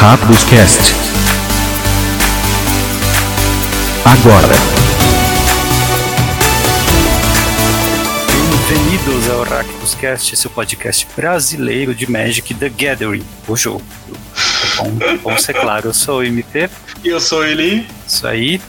Rápidos Cast. Agora. Bem-vindos ao Rakdos Cast, seu podcast brasileiro de Magic The Gathering, o jogo. Bom, bom ser claro, eu sou o MP. E eu sou ele. Isso aí.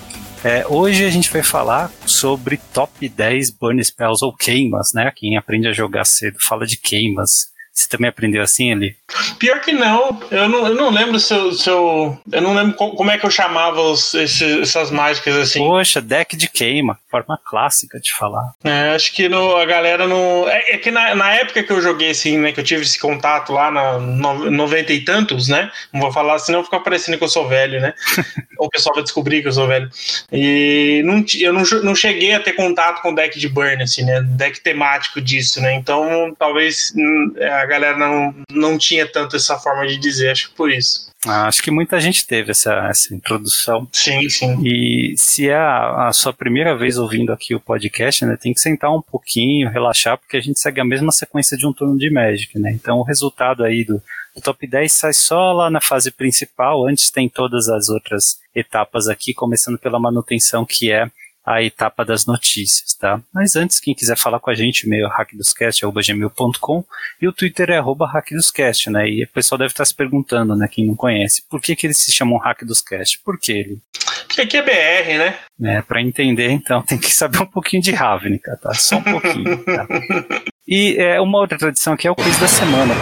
É, hoje a gente vai falar sobre top 10 burn spells ou queimas, né? Quem aprende a jogar cedo fala de queimas. Você também aprendeu assim ali? Pior que não. Eu não, eu não lembro se eu, se eu. Eu não lembro como é que eu chamava os, esse, essas mágicas assim. Poxa, deck de queima. Forma clássica de falar. É, acho que no, a galera não. É, é, que na, na época que eu joguei assim, né? Que eu tive esse contato lá na no, 90 e tantos, né? Não vou falar senão fica parecendo que eu sou velho, né? Ou o pessoal vai descobrir que eu sou velho. E não, eu não, não cheguei a ter contato com deck de burn, assim, né? Deck temático disso, né? Então talvez hum, a galera não, não tinha tanto essa forma de dizer, acho que por isso. Ah, acho que muita gente teve essa, essa introdução. Sim, sim. E se é a, a, sua primeira vez ouvindo aqui o podcast, né, tem que sentar um pouquinho, relaxar, porque a gente segue a mesma sequência de um turno de Magic, né? Então o resultado aí do, do top 10 sai só lá na fase principal, antes tem todas as outras etapas aqui, começando pela manutenção, que é a etapa das notícias, tá? Mas antes, quem quiser falar com a gente, e-mail hackdoscast.gmail.com e o Twitter é arroba hackdoscast, né? E o pessoal deve estar se perguntando, né, quem não conhece, por que, que eles se chamam Hack dos Cast? Por que ele? Porque aqui é BR, né? É, pra entender, então, tem que saber um pouquinho de Ravnica, tá? Só um pouquinho, tá? E é, uma outra tradição aqui é o quiz da semana,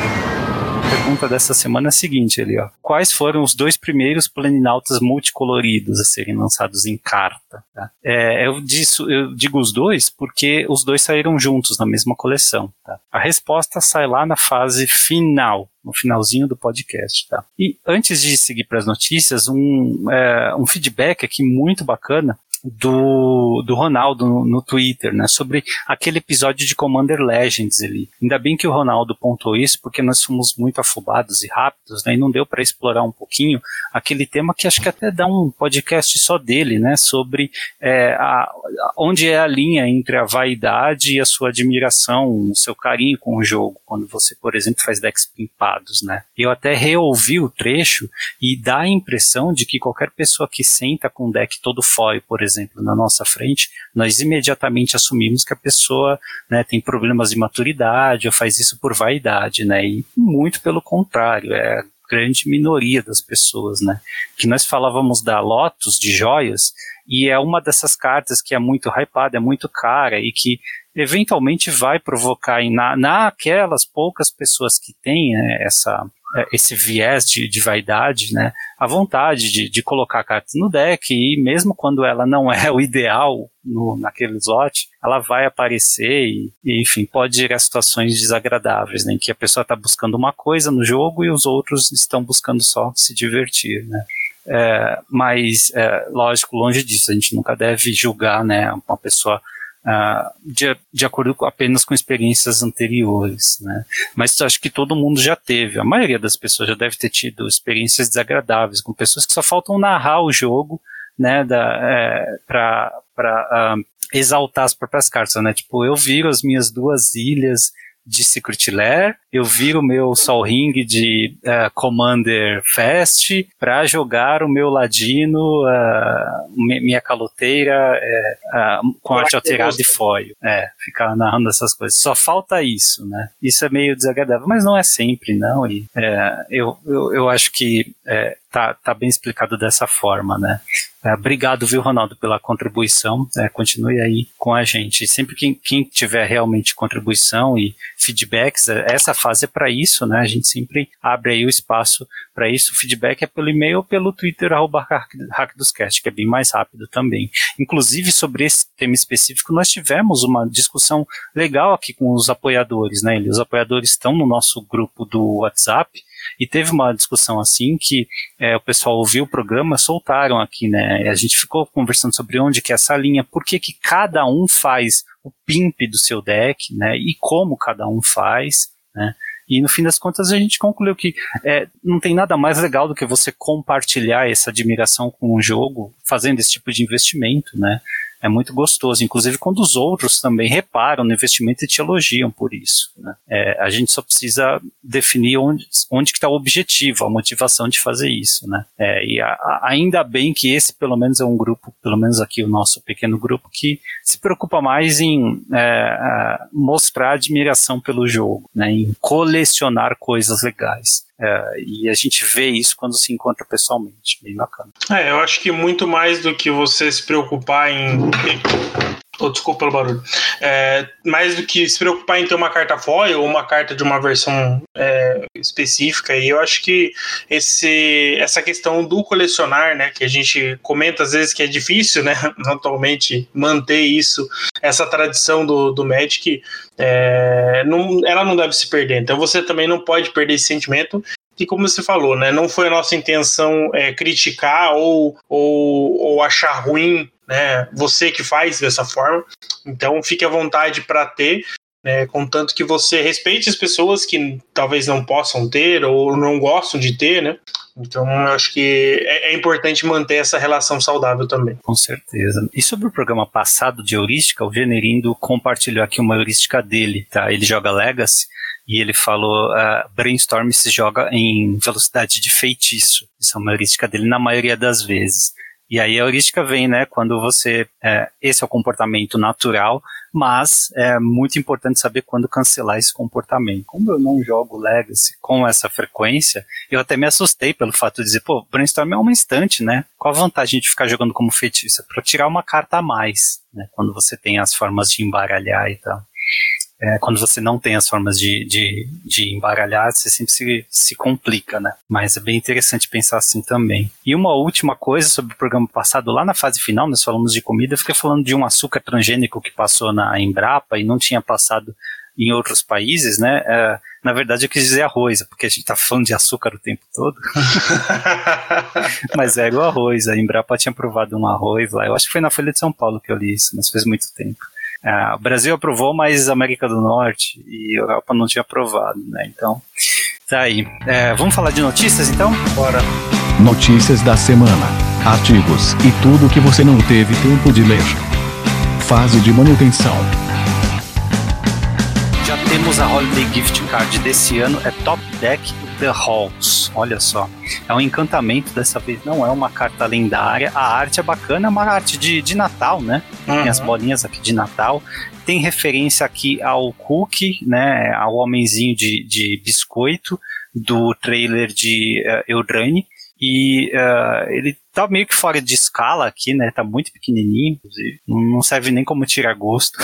pergunta dessa semana é a seguinte, ali, ó. Quais foram os dois primeiros planinautas multicoloridos a serem lançados em carta? Tá? É, eu, disso, eu digo os dois porque os dois saíram juntos na mesma coleção. Tá? A resposta sai lá na fase final, no finalzinho do podcast. Tá? E antes de seguir para as notícias, um, é, um feedback aqui muito bacana do, do Ronaldo no, no, Twitter, né, sobre aquele episódio de Commander Legends ali. Ainda bem que o Ronaldo pontuou isso, porque nós fomos muito afobados e rápidos, né, e não deu para explorar um pouquinho aquele tema que acho que até dá um podcast só dele, né, sobre é, a, onde é a linha entre a vaidade e a sua admiração, o seu carinho com o jogo, quando você, por exemplo, faz decks pimpados, né. Eu até reouvi o trecho e dá a impressão de que qualquer pessoa que senta com um deck todo foil, por exemplo, na nossa frente, nós imediatamente assumimos que a pessoa né, tem problemas de maturidade ou faz isso por vaidade, né? E muito pelo contrário, é a grande minoria das pessoas, né? Que nós falávamos da Lotus de joias e é uma dessas cartas que é muito hypada, é muito cara e que eventualmente vai provocar em, na, naquelas poucas pessoas que têm né, essa é, esse viés de, de, vaidade, né, a vontade de, de, colocar cartas no deck e mesmo quando ela não é o ideal no, naquele slot, ela vai aparecer e, e, enfim, pode a situações desagradáveis, né, em que a pessoa está buscando uma coisa no jogo e os outros estão buscando só se divertir, né. É, mas, é, lógico, longe disso, a gente nunca deve julgar, né, uma pessoa De, de acordo com, apenas com experiências anteriores, né? Mas acho que todo mundo já teve, a maioria das pessoas já deve ter tido experiências desagradáveis com pessoas que só faltam narrar o jogo, né, da, é, para uh, exaltar as próprias cartas, né? Tipo, eu viro as minhas duas ilhas de Secret Lair, eu viro o meu Sol Ring de uh, Commander Fast para jogar o meu Ladino, uh, minha caloteira uh, com arte alterada de foil. É, ficar narrando essas coisas. Só falta isso, né? Isso é meio desagradável, mas não é sempre, não. E eu, eu, eu acho que tá, tá bem explicado dessa forma, né? Obrigado, viu, Ronaldo, pela contribuição. É, continue aí com a gente. Sempre quem, quem tiver realmente contribuição e feedbacks, é, essa fase é para isso, né? A gente sempre abre aí o espaço para isso. O feedback é pelo e-mail ou pelo Twitter, arroba hackdoscast, que é bem mais rápido também. Inclusive, sobre esse tema específico, nós tivemos uma discussão legal aqui com os apoiadores, né? Os apoiadores estão no nosso grupo do WhatsApp, e teve uma discussão assim que é, o pessoal ouviu o programa, soltaram aqui, né? A gente ficou conversando sobre onde que é essa linha, por que que cada um faz o pimp do seu deck, né? E como cada um faz, né? E no fim das contas a gente concluiu que é, não tem nada mais legal do que você compartilhar essa admiração com o jogo, fazendo esse tipo de investimento, né? É muito gostoso. Inclusive quando os outros também reparam no investimento e te elogiam por isso. Né? É, a gente só precisa definir onde, onde que está o objetivo, a motivação de fazer isso. Né? É, e a, a, ainda bem que esse pelo menos é um grupo, pelo menos aqui o nosso pequeno grupo, que se preocupa mais em é, mostrar admiração pelo jogo, né? em colecionar coisas legais. É, e a gente vê isso quando se encontra pessoalmente, bem bacana. É, eu acho que muito mais do que você se preocupar em Oh, desculpa pelo barulho. É, mais do que se preocupar em ter uma carta foil ou uma carta de uma versão é, específica, e eu acho que esse, essa questão do colecionar, né, que a gente comenta às vezes que é difícil, né, atualmente manter isso, essa tradição do, do Magic, é, não, ela não deve se perder. Então você também não pode perder esse sentimento e como você falou, né, não foi a nossa intenção é, criticar ou, ou, ou achar ruim né, você que faz dessa forma. Então fique à vontade para ter, né, contanto que você respeite as pessoas que talvez não possam ter ou não gostam de ter, né? Então, eu acho que é, é, importante manter essa relação saudável também. Com certeza. E sobre o programa passado de heurística, o Generindo compartilhou aqui uma heurística dele, tá? Ele joga Legacy e ele falou: uh, Brainstorm se joga em velocidade de feitiço. Isso é uma heurística dele na maioria das vezes. E aí a heurística vem, né, quando você. É, esse é o comportamento natural, mas é muito importante saber quando cancelar esse comportamento. Como eu não jogo Legacy com essa frequência, eu até me assustei pelo fato de dizer, pô, Brainstorm é uma instante, né? Qual a vantagem de ficar jogando como feitiço? É para tirar uma carta a mais, né? Quando você tem as formas de embaralhar e tal é, quando você não tem as formas de, de, de embaralhar, você sempre se, se complica, né? Mas é bem interessante pensar assim também. E uma última coisa sobre o programa passado, lá na fase final, nós falamos de comida, eu fiquei falando de um açúcar transgênico que passou na Embrapa e não tinha passado em outros países, né? É, na verdade, eu quis dizer arroz, porque a gente tá falando de açúcar o tempo todo. mas é o arroz. A Embrapa tinha aprovado um arroz lá. Eu acho que foi na Folha de São Paulo que eu li isso, mas faz muito tempo. É, o Brasil aprovou, mas a América do Norte e a Europa não tinha aprovado, né? Então, tá aí. É, vamos falar de notícias então? Bora. Notícias da semana, artigos e tudo que você não teve tempo de ler. Fase de manutenção. Já temos a Holiday Gift Card desse ano, é Top Deck The Halls. Olha só. É um encantamento dessa vez, não é uma carta lendária. A arte é bacana, é uma arte de, de Natal, né? Uhum. Tem as bolinhas aqui de Natal. Tem referência aqui ao Cookie, né? Ao homenzinho de, de biscoito do trailer de uh, Eldraine. E uh, ele tá meio que fora de escala aqui, né? Tá muito pequenininho, inclusive. Não serve nem como tirar gosto.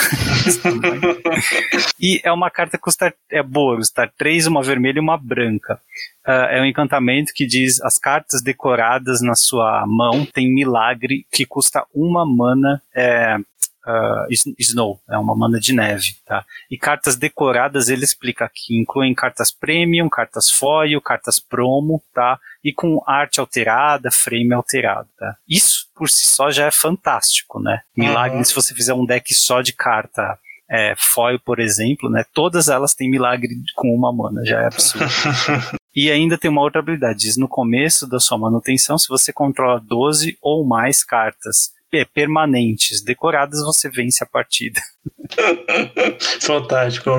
e é uma carta que custa é boa, custa três, uma vermelha e uma branca. Uh, é um encantamento que diz as cartas decoradas na sua mão tem milagre que custa uma mana é, uh, Snow, é uma mana de neve, tá? E cartas decoradas ele explica que incluem cartas premium, cartas foil, cartas promo, tá? E com arte alterada, frame alterado, tá? Isso por si só já é fantástico, né? Milagre uhum. se você fizer um deck só de carta é, foil, por exemplo, né? Todas elas têm milagre com uma mana, já é absurdo. E ainda tem uma outra habilidade, diz no começo da sua manutenção, se você controla 12 ou mais cartas permanentes decoradas, você vence a partida. Fantástico,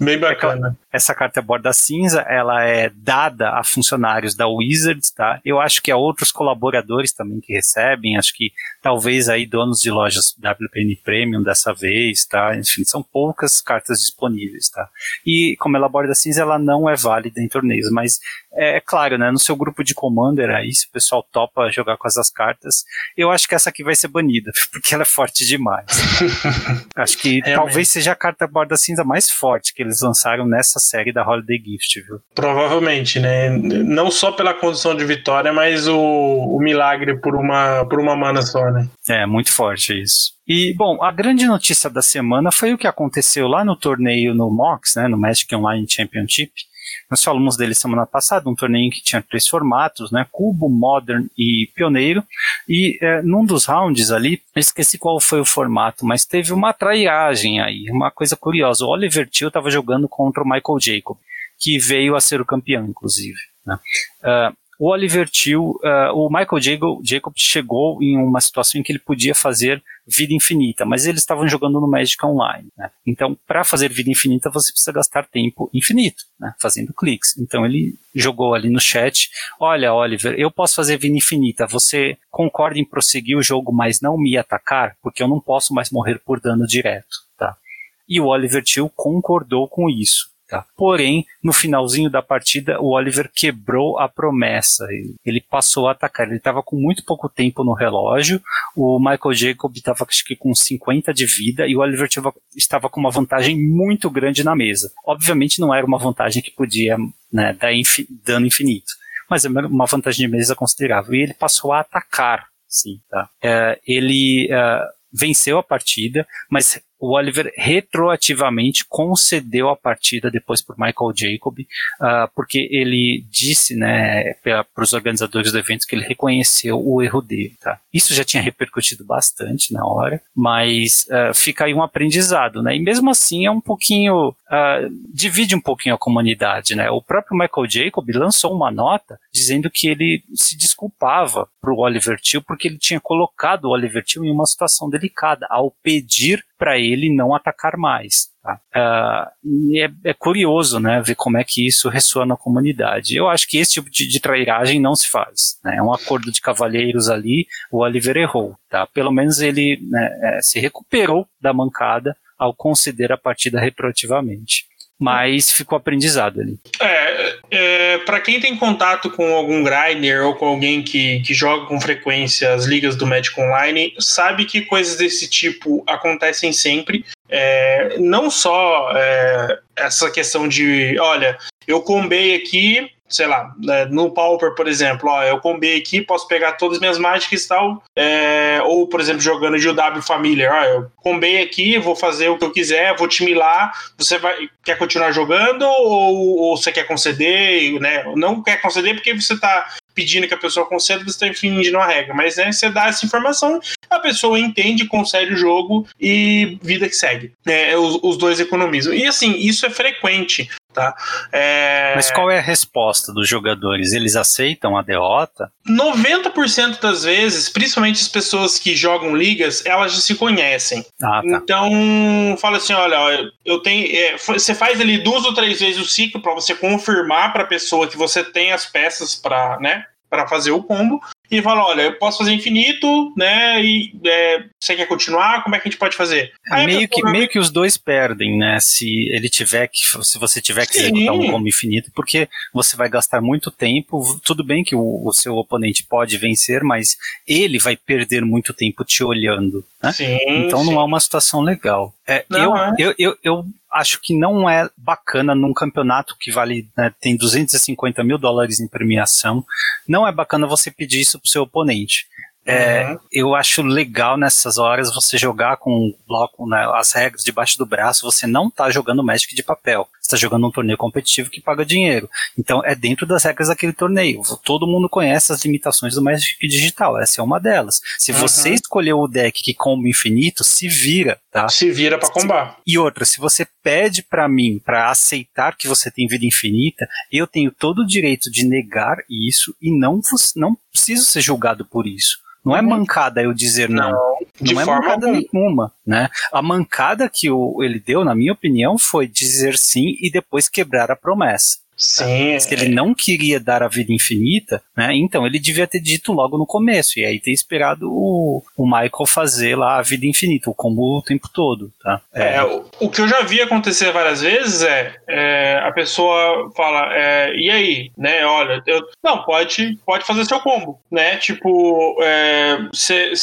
bem bacana. Essa carta borda cinza, ela é dada a funcionários da Wizards, tá? Eu acho que há outros colaboradores também que recebem, acho que talvez aí donos de lojas WPN Premium dessa vez, tá? Enfim, são poucas cartas disponíveis, tá? E como ela borda cinza, ela não é válida em torneios, mas é, é claro, né? No seu grupo de Commander aí, se o pessoal topa jogar com essas cartas, eu acho que essa aqui vai ser banida, porque ela é forte demais. acho que é, talvez seja a carta borda cinza mais forte que eles lançaram nessa série da Holiday Gift, viu? Provavelmente, né? Não só pela condição de vitória, mas o, o milagre por uma, por uma mana só, né? É, muito forte isso. E, bom, a grande notícia da semana foi o que aconteceu lá no torneio no MOX, né, no Magic Online Championship, nós falamos dele semana passada, um torneio que tinha três formatos, né? Cubo, Modern e Pioneiro. E é, num dos rounds ali, eu esqueci qual foi o formato, mas teve uma traiagem aí, uma coisa curiosa. O Oliver Till estava jogando contra o Michael Jacob, que veio a ser o campeão, inclusive. Né? Uh, o Oliver Till, uh, o Michael Jacob chegou em uma situação em que ele podia fazer vida infinita, mas eles estavam jogando no Magic Online. Né? Então, para fazer vida infinita, você precisa gastar tempo infinito, né? fazendo cliques. Então, ele jogou ali no chat: Olha, Oliver, eu posso fazer vida infinita. Você concorda em prosseguir o jogo, mas não me atacar? Porque eu não posso mais morrer por dano direto. Tá? E o Oliver Till concordou com isso. Tá? Porém, no finalzinho da partida, o Oliver quebrou a promessa. Ele, passou a atacar. Ele estava com muito pouco tempo no relógio. O Michael Jacob estava com 50 de vida e o Oliver tiva, estava com uma vantagem muito grande na mesa. Obviamente não era uma vantagem que podia né, dar infi, dano infinito, mas é uma vantagem de mesa considerável. E ele passou a atacar. Sim, tá? É, ele uh, venceu a partida, mas o Oliver retroativamente concedeu a partida depois por Michael Jacob, uh, porque ele disse, né, para os organizadores do evento que ele reconheceu o erro dele, tá? Isso já tinha repercutido bastante na hora, mas uh, fica aí um aprendizado, né? E mesmo assim é um pouquinho, uh, divide um pouquinho a comunidade, né? O próprio Michael Jacob lançou uma nota dizendo que ele se desculpava para o Oliver Till porque ele tinha colocado o Oliver Till em uma situação delicada ao pedir para ele não atacar mais. Tá? Uh, é, é, curioso né, ver como é que isso ressoa na comunidade. Eu acho que esse tipo de, de trairagem não se faz. Né? É um acordo de cavalheiros ali, o Oliver errou. Tá? Pelo menos ele né, é, se recuperou da mancada ao conceder a partida retroativamente mas ficou aprendizado ali. É, é para quem tem contato com algum grinder ou com alguém que, que joga com frequência as ligas do Magic Online, sabe que coisas desse tipo acontecem sempre. É, não só é, essa questão de, olha, eu combei aqui, sei lá, né, no Pauper, por exemplo, ó, eu combei aqui, posso pegar todas as minhas mágicas e tal, é, ou, por exemplo, jogando de UW Família, ó, eu combei aqui, vou fazer o que eu quiser, vou te milar, você vai, quer continuar jogando ou, ou você quer conceder, né, não quer conceder porque você tá pedindo que a pessoa conceda, você está infringindo a regra. Mas né, você dá essa informação, a pessoa entende, concede o jogo e vida que segue. É, os, os dois economizam. E assim, isso é frequente. Tá? É... Mas qual é a resposta dos jogadores? Eles aceitam a derrota? 90% das vezes, principalmente as pessoas que jogam ligas, elas já se conhecem. Ah, tá. Então, fala assim: olha, eu tenho. É, você faz ali duas ou três vezes o ciclo para você confirmar para a pessoa que você tem as peças para né, para fazer o combo e fala: olha, eu posso fazer infinito, né? E é, você quer continuar? Como é que a gente pode fazer? É, meio, que, meio que os dois perdem, né? Se ele tiver que. Se você tiver que Sim. executar um combo infinito, porque você vai gastar muito tempo. Tudo bem que o, o, seu oponente pode vencer, mas ele vai perder muito tempo te olhando. Né? Sim, então sim. não é uma situação legal. É, não, eu, é. eu, eu, eu acho que não é bacana num campeonato que vale, né, tem 250 mil dólares em premiação, não é bacana você pedir isso pro seu oponente. É, uhum. Eu acho legal nessas horas você jogar com o bloco, né, as regras debaixo do braço, você não está jogando Magic de papel está jogando um torneio competitivo que paga dinheiro. Então é dentro das regras daquele torneio. Todo mundo conhece as limitações do Magic Digital, essa é uma delas. Se uhum. você escolheu o deck que comba infinito, se vira, tá? Se vira para combar. E outra, se você pede para mim para aceitar que você tem vida infinita, eu tenho todo o direito de negar isso e não, não preciso ser julgado por isso. Não é uhum. mancada eu dizer não. Não, de não é mancada alguma. nenhuma, né? A mancada que o, ele deu, na minha opinião, foi dizer sim e depois quebrar a promessa. Sim. Se ele não queria dar a vida infinita, né? Então ele devia ter dito logo no começo, e aí ter esperado o, o Michael fazer lá a vida infinita, o combo o tempo todo, tá? É, é o, o, que eu já vi acontecer várias vezes é, é a pessoa fala, é, e aí, né? Olha, eu, não, pode, pode fazer seu combo, né? Tipo, você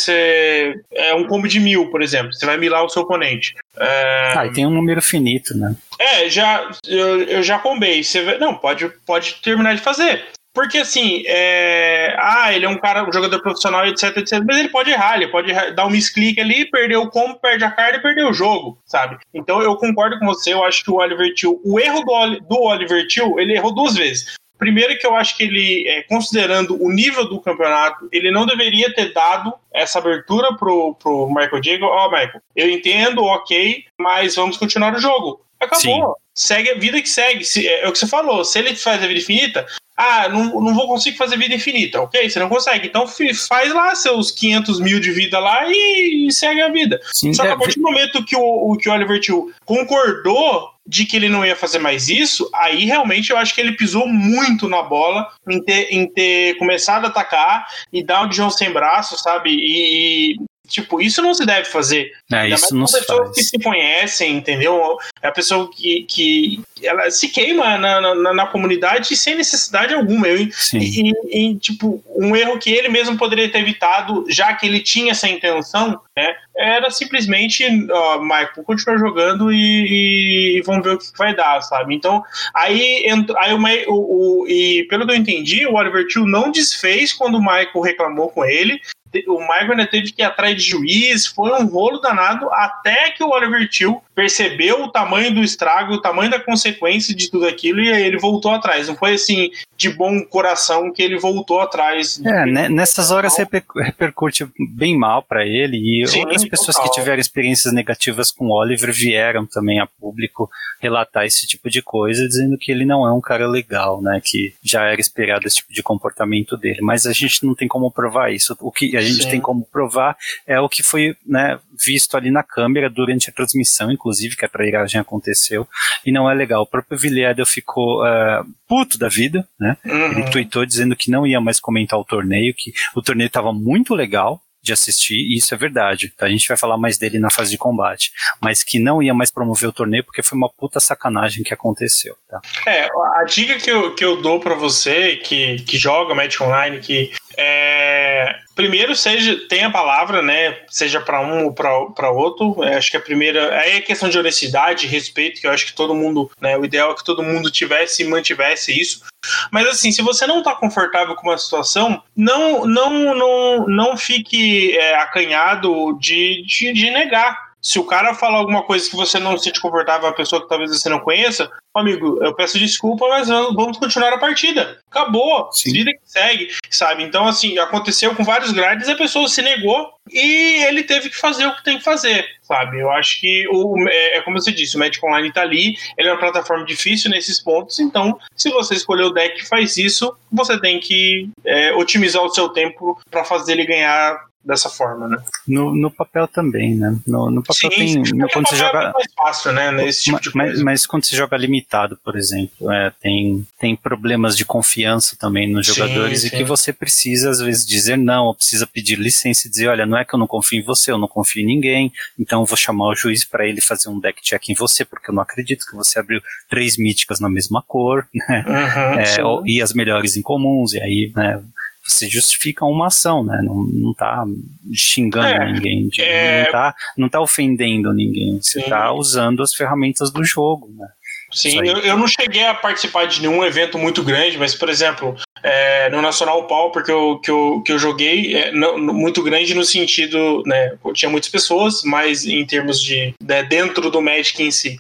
é, é um combo de mil, por exemplo, você vai milar o seu oponente. É... Ah, e tem um número finito, né? É, já, eu, eu já combei. Você vê, não, pode, pode terminar de fazer. Porque assim, é... ah, ele é um cara, um jogador profissional, etc, etc. Mas ele pode errar, ele pode dar um misclick ali, perder o combo, perde a carta e perder o jogo, sabe? Então eu concordo com você, eu acho que o Oliver Till, o erro do, do Oliver Till, ele errou duas vezes. Primeiro que eu acho que ele, é, considerando o nível do campeonato, ele não deveria ter dado essa abertura pro, pro Michael Diego. Ó, oh, Michael, eu entendo, ok, mas vamos continuar o jogo. Acabou. Sim. Segue a vida que segue. Se, é, é, o que você falou. Se ele faz a vida infinita, Ah, não, não vou conseguir fazer vida infinita. Ok, você não consegue. Então faz lá seus 500 mil de vida lá e, e segue a vida. Sim, Só que a é, partir do momento que o, o, que o Oliver Till concordou de que ele não ia fazer mais isso, aí realmente eu acho que ele pisou muito na bola em ter, em ter começado a atacar e dar o John sem braço, sabe? E, Tipo, isso não se deve fazer. É, isso não se pessoas faz. que se conhecem, entendeu? É a pessoa que, que ela se queima na, na, na comunidade sem necessidade alguma. Eu, e, e, tipo, um erro que ele mesmo poderia ter evitado, já que ele tinha essa intenção, né? Era simplesmente, ó, Michael, continua jogando e, e, vamos ver o que vai dar, sabe? Então, aí, aí o, o, o, e pelo que eu entendi, o Oliver Till não desfez quando o Michael reclamou com ele, o Michael teve que ir atrás de juiz, foi um rolo danado até que o Oliver Till percebeu o tamanho do estrago, o tamanho da consequência de tudo aquilo e aí ele voltou atrás. Não foi assim de bom coração que ele voltou atrás. É, né, nessas horas repercute bem mal para ele e Sim, outras pessoas total. que tiveram experiências negativas com o Oliver vieram também a público relatar esse tipo de coisa, dizendo que ele não é um cara legal, né, que já era esperado esse tipo de comportamento dele. Mas a gente não tem como provar isso. O que a gente Sim. tem como provar é o que foi, né, visto ali na câmera durante a transmissão, inclusive, que a trairagem aconteceu, e não é legal. O próprio Villiers ficou uh, puto da vida, né? Uhum. Ele tweetou dizendo que não ia mais comentar o torneio, que o torneio estava muito legal, de assistir, e isso é verdade. Tá? A gente vai falar mais dele na fase de combate. Mas que não ia mais promover o torneio porque foi uma puta sacanagem que aconteceu. Tá? É, a dica que eu, que eu dou para você que, que joga Magic Online, que é, primeiro seja tenha a palavra, né? Seja para um ou para outro. É, acho que a primeira aí é questão de honestidade, respeito, que eu acho que todo mundo, né? O ideal é que todo mundo tivesse e mantivesse isso. Mas assim, se você não está confortável com uma situação, não não não não fique é, acanhado de, de, de negar se o cara falar alguma coisa que você não se sente confortável, a pessoa que talvez você não conheça, amigo, eu peço desculpa, mas vamos continuar a partida. Acabou, Sim. vida que segue, sabe? Então, assim, aconteceu com vários grades, a pessoa se negou e ele teve que fazer o que tem que fazer, sabe? Eu acho que, o, é, é como você disse, o Magic Online tá ali, ele é uma plataforma difícil nesses pontos, então, se você escolher o deck que faz isso, você tem que é, otimizar o seu tempo para fazer ele ganhar dessa forma, né? No, no papel também, né? No, no papel Sim, tem. No, quando você joga. É mais fácil, né? Nesse tipo de mas, mas, quando você joga limitado, por exemplo, é, tem, tem problemas de confiança também nos jogadores sim, sim. e que você precisa, às vezes, dizer não, ou precisa pedir licença e dizer: olha, não é que eu não confio em você, eu não confio em ninguém, então eu vou chamar o juiz para ele fazer um deck check em você, porque eu não acredito que você abriu três míticas na mesma cor, né? Uhum, é, e as melhores em comuns, e aí, né? Você justifica uma ação, né? Não, não tá xingando é, ninguém, é... não, tá, não tá ofendendo ninguém, você Sim. tá usando as ferramentas do jogo, né? Sim, eu, eu não cheguei a participar de nenhum evento muito grande, mas, por exemplo, é, no Nacional Pauper que eu, que eu, que eu joguei, é, no, muito grande no sentido, né, tinha muitas pessoas, mas em termos de, né, dentro do Magic em si.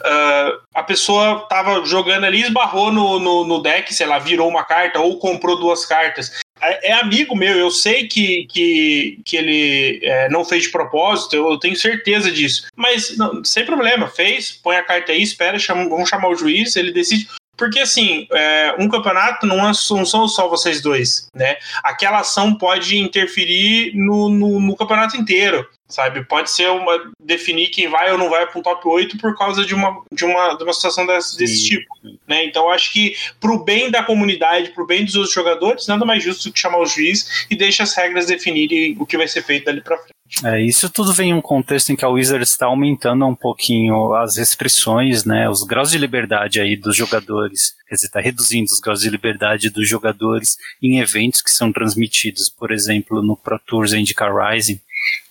Uh, a pessoa tava jogando ali, esbarrou no, no, no deck, sei lá, virou uma carta ou comprou duas cartas é, é amigo meu, eu sei que, que, que ele é, não fez de propósito, eu tenho certeza disso. Mas não, sem problema, fez, põe a carta aí, espera, chama, vamos chamar o juiz, ele decide. Porque, assim, é, um campeonato não, é, não, são só vocês dois, né? Aquela ação pode interferir no, no, no campeonato inteiro sabe? Pode ser uma definir quem vai ou não vai para um top 8 por causa de uma, de uma, de uma situação desse, desse tipo, né? Então acho que para o bem da comunidade, para o bem dos outros jogadores, nada mais justo que chamar o juiz e deixar as regras definirem o que vai ser feito dali para frente. É, isso tudo vem em um contexto em que a Wizards está aumentando um pouquinho as restrições, né, os graus de liberdade aí dos jogadores, quer dizer, está reduzindo os graus de liberdade dos jogadores em eventos que são transmitidos, por exemplo, no Pro Tours Indica Rising,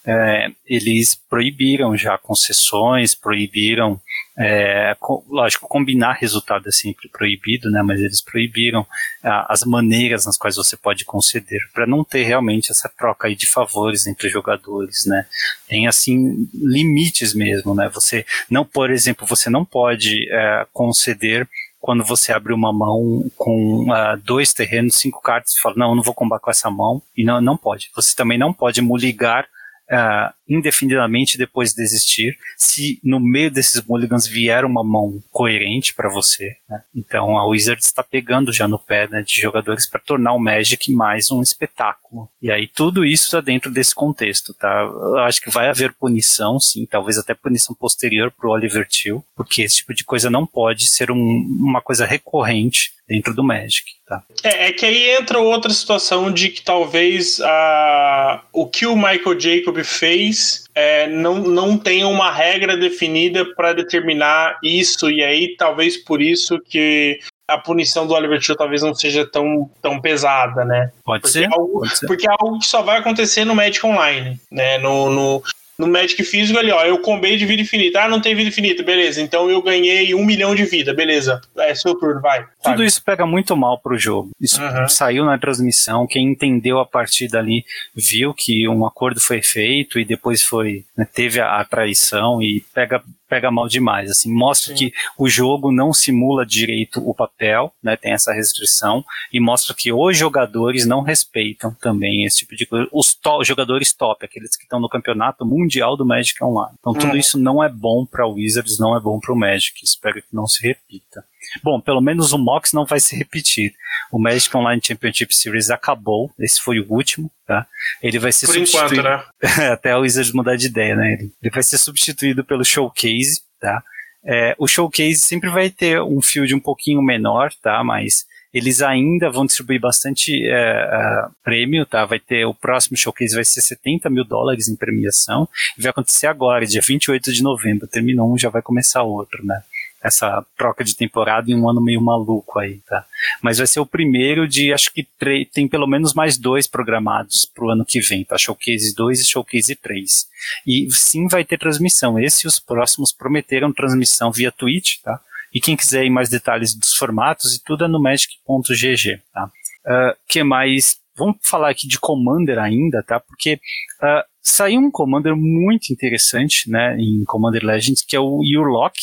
é, eles proibiram já concessões, proibiram, é, co lógico, combinar resultado é sempre proibido, né, mas eles proibiram as maneiras nas quais você pode conceder, para não ter realmente essa troca aí de favores entre jogadores, né. Tem, assim, limites mesmo, né, você não, por exemplo, você não pode é, conceder quando você abre uma mão com uh, dois terrenos, cinco cartas, e fala, não, eu não vou combar com essa mão, e não, não pode. Você também não pode muligar uh, indefinidamente depois de desistir, se no meio desses mulligans vier uma mão coerente para você. Né? Então a Wizards está pegando já no pé né, de jogadores para tornar o Magic mais um espetáculo. E aí tudo isso está dentro desse contexto, tá? Eu acho que vai haver punição, sim, talvez até punição posterior para o Oliver Till, porque esse tipo de coisa não pode ser um, uma coisa recorrente dentro do Magic. Tá? É, é, que aí entra outra situação de que talvez a, o que o Michael Jacob fez é, não, não tenha uma regra definida para determinar isso, e aí talvez por isso que a punição do Oliver Till talvez não seja tão, tão pesada, né? Pode, porque ser, é algo, pode ser. Porque é algo que só vai acontecer no Magic Online, né? No, no, no Magic físico ali, ó, eu combei de vida infinita. Ah, não tem vida infinita, beleza. Então eu ganhei um milhão de vida, beleza. É seu turno, vai. Tudo sabe? isso pega muito mal pro jogo. Isso Uhum. saiu na transmissão. Quem entendeu a partida ali viu que um acordo foi feito e depois foi né, teve a, a traição e pega pega mal demais. Assim mostra Sim. que o jogo não simula direito o papel, né? Tem essa restrição e mostra que os jogadores não respeitam também esse tipo de coisa. Os to- jogadores top, aqueles que estão no campeonato mundial do Magic Online. Então tudo Uhum. isso não é bom para o Wizards, não é bom para o Magic. Espero que não se repita. Bom, pelo menos o Mox não vai se repetir. O Magic Online Championship Series acabou, esse foi o último, tá? Ele vai ser Por enquanto, substituído né? até o Wizards mudar de ideia, né? Ele, vai ser substituído pelo Showcase, tá? É, o Showcase sempre vai ter um field um pouquinho menor, tá? Mas eles ainda vão distribuir bastante é, é, prêmio, tá? Vai ter o próximo Showcase vai ser 70 mil dólares em premiação e vai acontecer agora, dia 28 de novembro. Terminou um, já vai começar outro, né? Essa troca de temporada em um ano meio maluco aí, tá? Mas vai ser o primeiro de, acho que tem pelo menos mais dois programados pro ano que vem, tá? Showcase 2 e Showcase 3. E sim vai ter transmissão. Esse e os próximos prometeram transmissão via Twitch, tá? E quem quiser ir mais detalhes dos formatos e tudo é no magic.gg, tá? Ah, que mais? Vamos falar aqui de Commander ainda, tá? Porque ah, saiu um Commander muito interessante, né, em Commander Legends, que é o Urlock,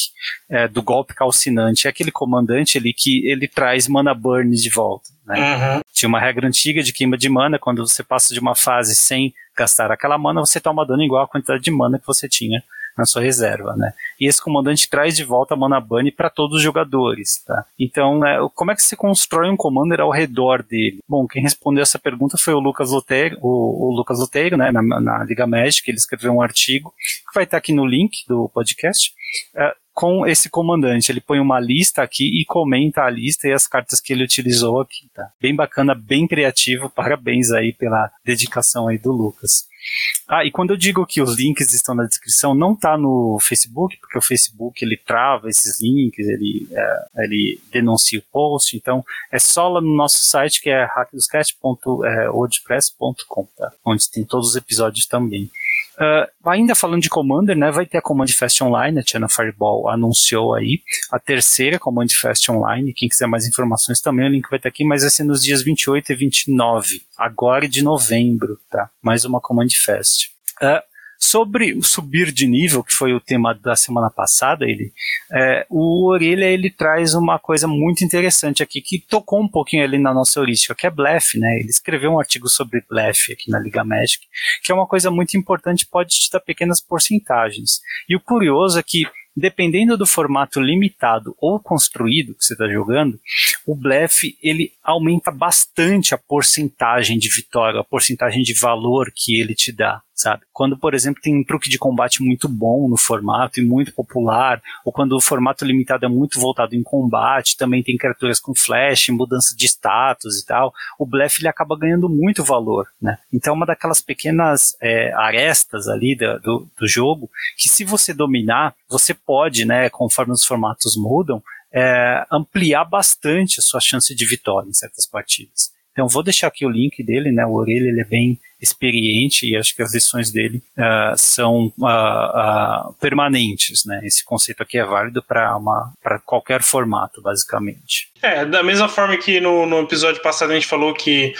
é, do golpe calcinante. É aquele comandante ali que ele traz mana burn de volta, né? Uhum. Tinha uma regra antiga de queima de mana, quando você passa de uma fase sem gastar aquela mana, você toma dano igual à quantidade de mana que você tinha na sua reserva, né? E esse comandante traz de volta a mana bunny para todos os jogadores, tá? Então, né, como é que se constrói um commander ao redor dele? Bom, quem respondeu essa pergunta foi o Lucas Loteiro, o, o Lucas Loteiro, né, na, na Liga Magic, ele escreveu um artigo que vai estar aqui no link do podcast. é, com esse comandante, ele põe uma lista aqui e comenta a lista e as cartas que ele utilizou aqui, tá? Bem bacana, bem criativo, parabéns aí pela dedicação aí do Lucas. Ah, e quando eu digo que os links estão na descrição, não tá no Facebook, porque o Facebook ele trava esses links, ele, é, ele denuncia o post, então é só lá no nosso site que é hackdoscast.wordpress.com, tá? Onde tem todos os episódios também. Ah, ainda falando de Commander, né, vai ter a Command Fest Online, a China Fireball anunciou aí, a terceira Command Fest Online, quem quiser mais informações também, o link vai estar aqui, mas vai ser nos dias 28 e 29, agora de novembro, tá? Mais uma Command Fest. Ah, sobre o subir de nível, que foi o tema da semana passada, ele, é, o Orelha ele traz uma coisa muito interessante aqui, que tocou um pouquinho ali na nossa heurística, que é blefe, né? Ele escreveu um artigo sobre blefe aqui na Liga Magic, que é uma coisa muito importante, pode te dar pequenas porcentagens. E o curioso é que, dependendo do formato limitado ou construído que você está jogando, o blefe ele aumenta bastante a porcentagem de vitória, a porcentagem de valor que ele te dá, sabe? Quando, por exemplo, tem um truque de combate muito bom no formato e muito popular, ou quando o formato limitado é muito voltado em combate, também tem criaturas com flash, mudança de status e tal, o blefe ele acaba ganhando muito valor, né? Então, é uma daquelas pequenas é, arestas ali da- do, do jogo que, se você dominar, você pode, né, conforme os formatos mudam, é, ampliar bastante a sua chance de vitória em certas partidas. Então vou deixar aqui o link dele, né? O Orelha ele é bem experiente e acho que as lições dele ah, são ah, ah, permanentes, né? Esse conceito aqui é válido para uma para qualquer formato, basicamente. É, da mesma forma que no, no episódio passado a gente falou que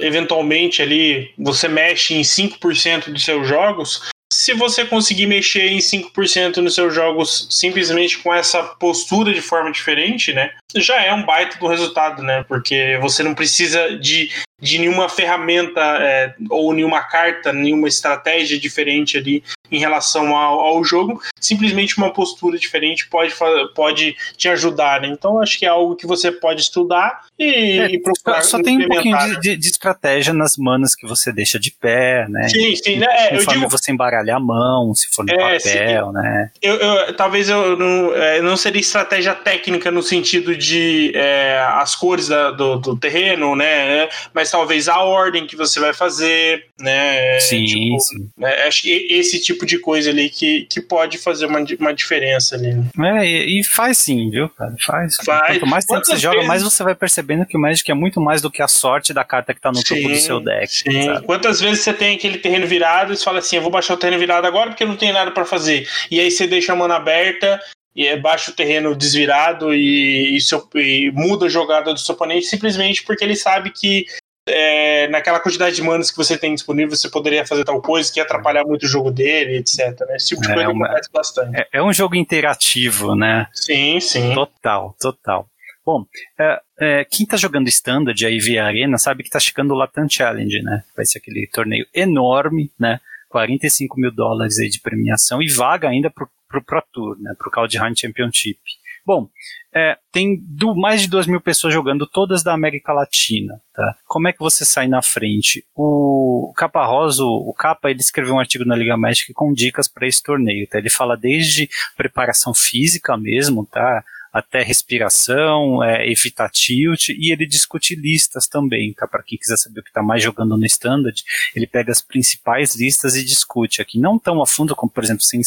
eventualmente ali você mexe em 5% dos seus jogos, se você conseguir mexer em 5% nos seus jogos simplesmente com essa postura de forma diferente, né? Já é um baita do resultado, né? Porque você não precisa de de nenhuma ferramenta é, ou nenhuma carta, nenhuma estratégia diferente ali em relação ao, ao, jogo, simplesmente uma postura diferente pode, pode te ajudar, né? Então acho que é algo que você pode estudar e, é, e procurar. Só tem um pouquinho de, de, de, estratégia nas manas que você deixa de pé, né? Sim, sim, né? É, Conforme eu digo, você embaralha a mão, se for no é, papel, sim. né? Eu, eu, talvez eu não, é, não seria estratégia técnica no sentido de é, as cores da, do, do, terreno, né? Mas talvez a ordem que você vai fazer, né? Sim, tipo, sim. Né? Acho que esse tipo de coisa ali que, que pode fazer uma, uma diferença ali. É, e, e faz sim, viu, cara? Faz. faz. Quanto mais tempo você vezes... joga, mais você vai percebendo que o Magic é muito mais do que a sorte da carta que tá no sim, topo do seu deck. Sim. Sabe? Quantas vezes você tem aquele terreno virado e você fala assim, eu vou baixar o terreno virado agora porque não tem nada para fazer. E aí você deixa a mão aberta e é baixa o terreno desvirado e, e, seu, e, muda a jogada do seu oponente simplesmente porque ele sabe que é, naquela quantidade de manos que você tem disponível, você poderia fazer tal coisa que ia atrapalhar muito o jogo dele, etc. Né? Esse tipo de é coisa uma, acontece bastante. É, é, um jogo interativo, né? Sim, sim. Total, total. Bom, é, é, quem tá jogando Standard aí via Arena sabe que tá chegando o Latam Challenge, né? Vai ser aquele torneio enorme, né? 45 mil dólares aí de premiação e vaga ainda pro, pro Pro Tour, né? Pro Caldheim Championship. Bom, é, tem do, mais de duas mil pessoas jogando, todas da América Latina. Tá? Como é que você sai na frente? O Caparroso, o Capa, ele escreveu um artigo na Liga Médica com dicas para esse torneio. Tá? Ele fala desde preparação física mesmo, tá? até respiração, é, evitar tilt, e ele discute listas também, tá? Para quem quiser saber o que está mais jogando no standard, ele pega as principais listas e discute aqui, não tão a fundo como, por exemplo, sem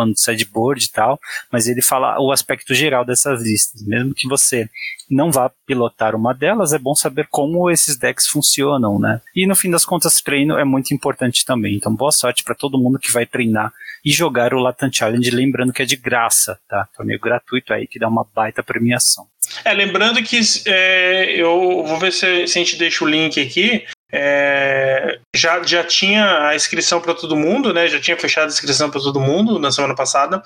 plano de sideboard e tal, mas ele fala o aspecto geral dessas listas. Mesmo que você não vá pilotar uma delas, é bom saber como esses decks funcionam, né? E no fim das contas, treino é muito importante também. Então, boa sorte para todo mundo que vai treinar e jogar o Latam Challenge, lembrando que é de graça, tá? Torneio gratuito aí que dá uma baita premiação. É, lembrando que é, eu vou ver se, se a gente deixa o link aqui. É, já, já tinha a inscrição para todo mundo, né? Já tinha fechado a inscrição para todo mundo na semana passada.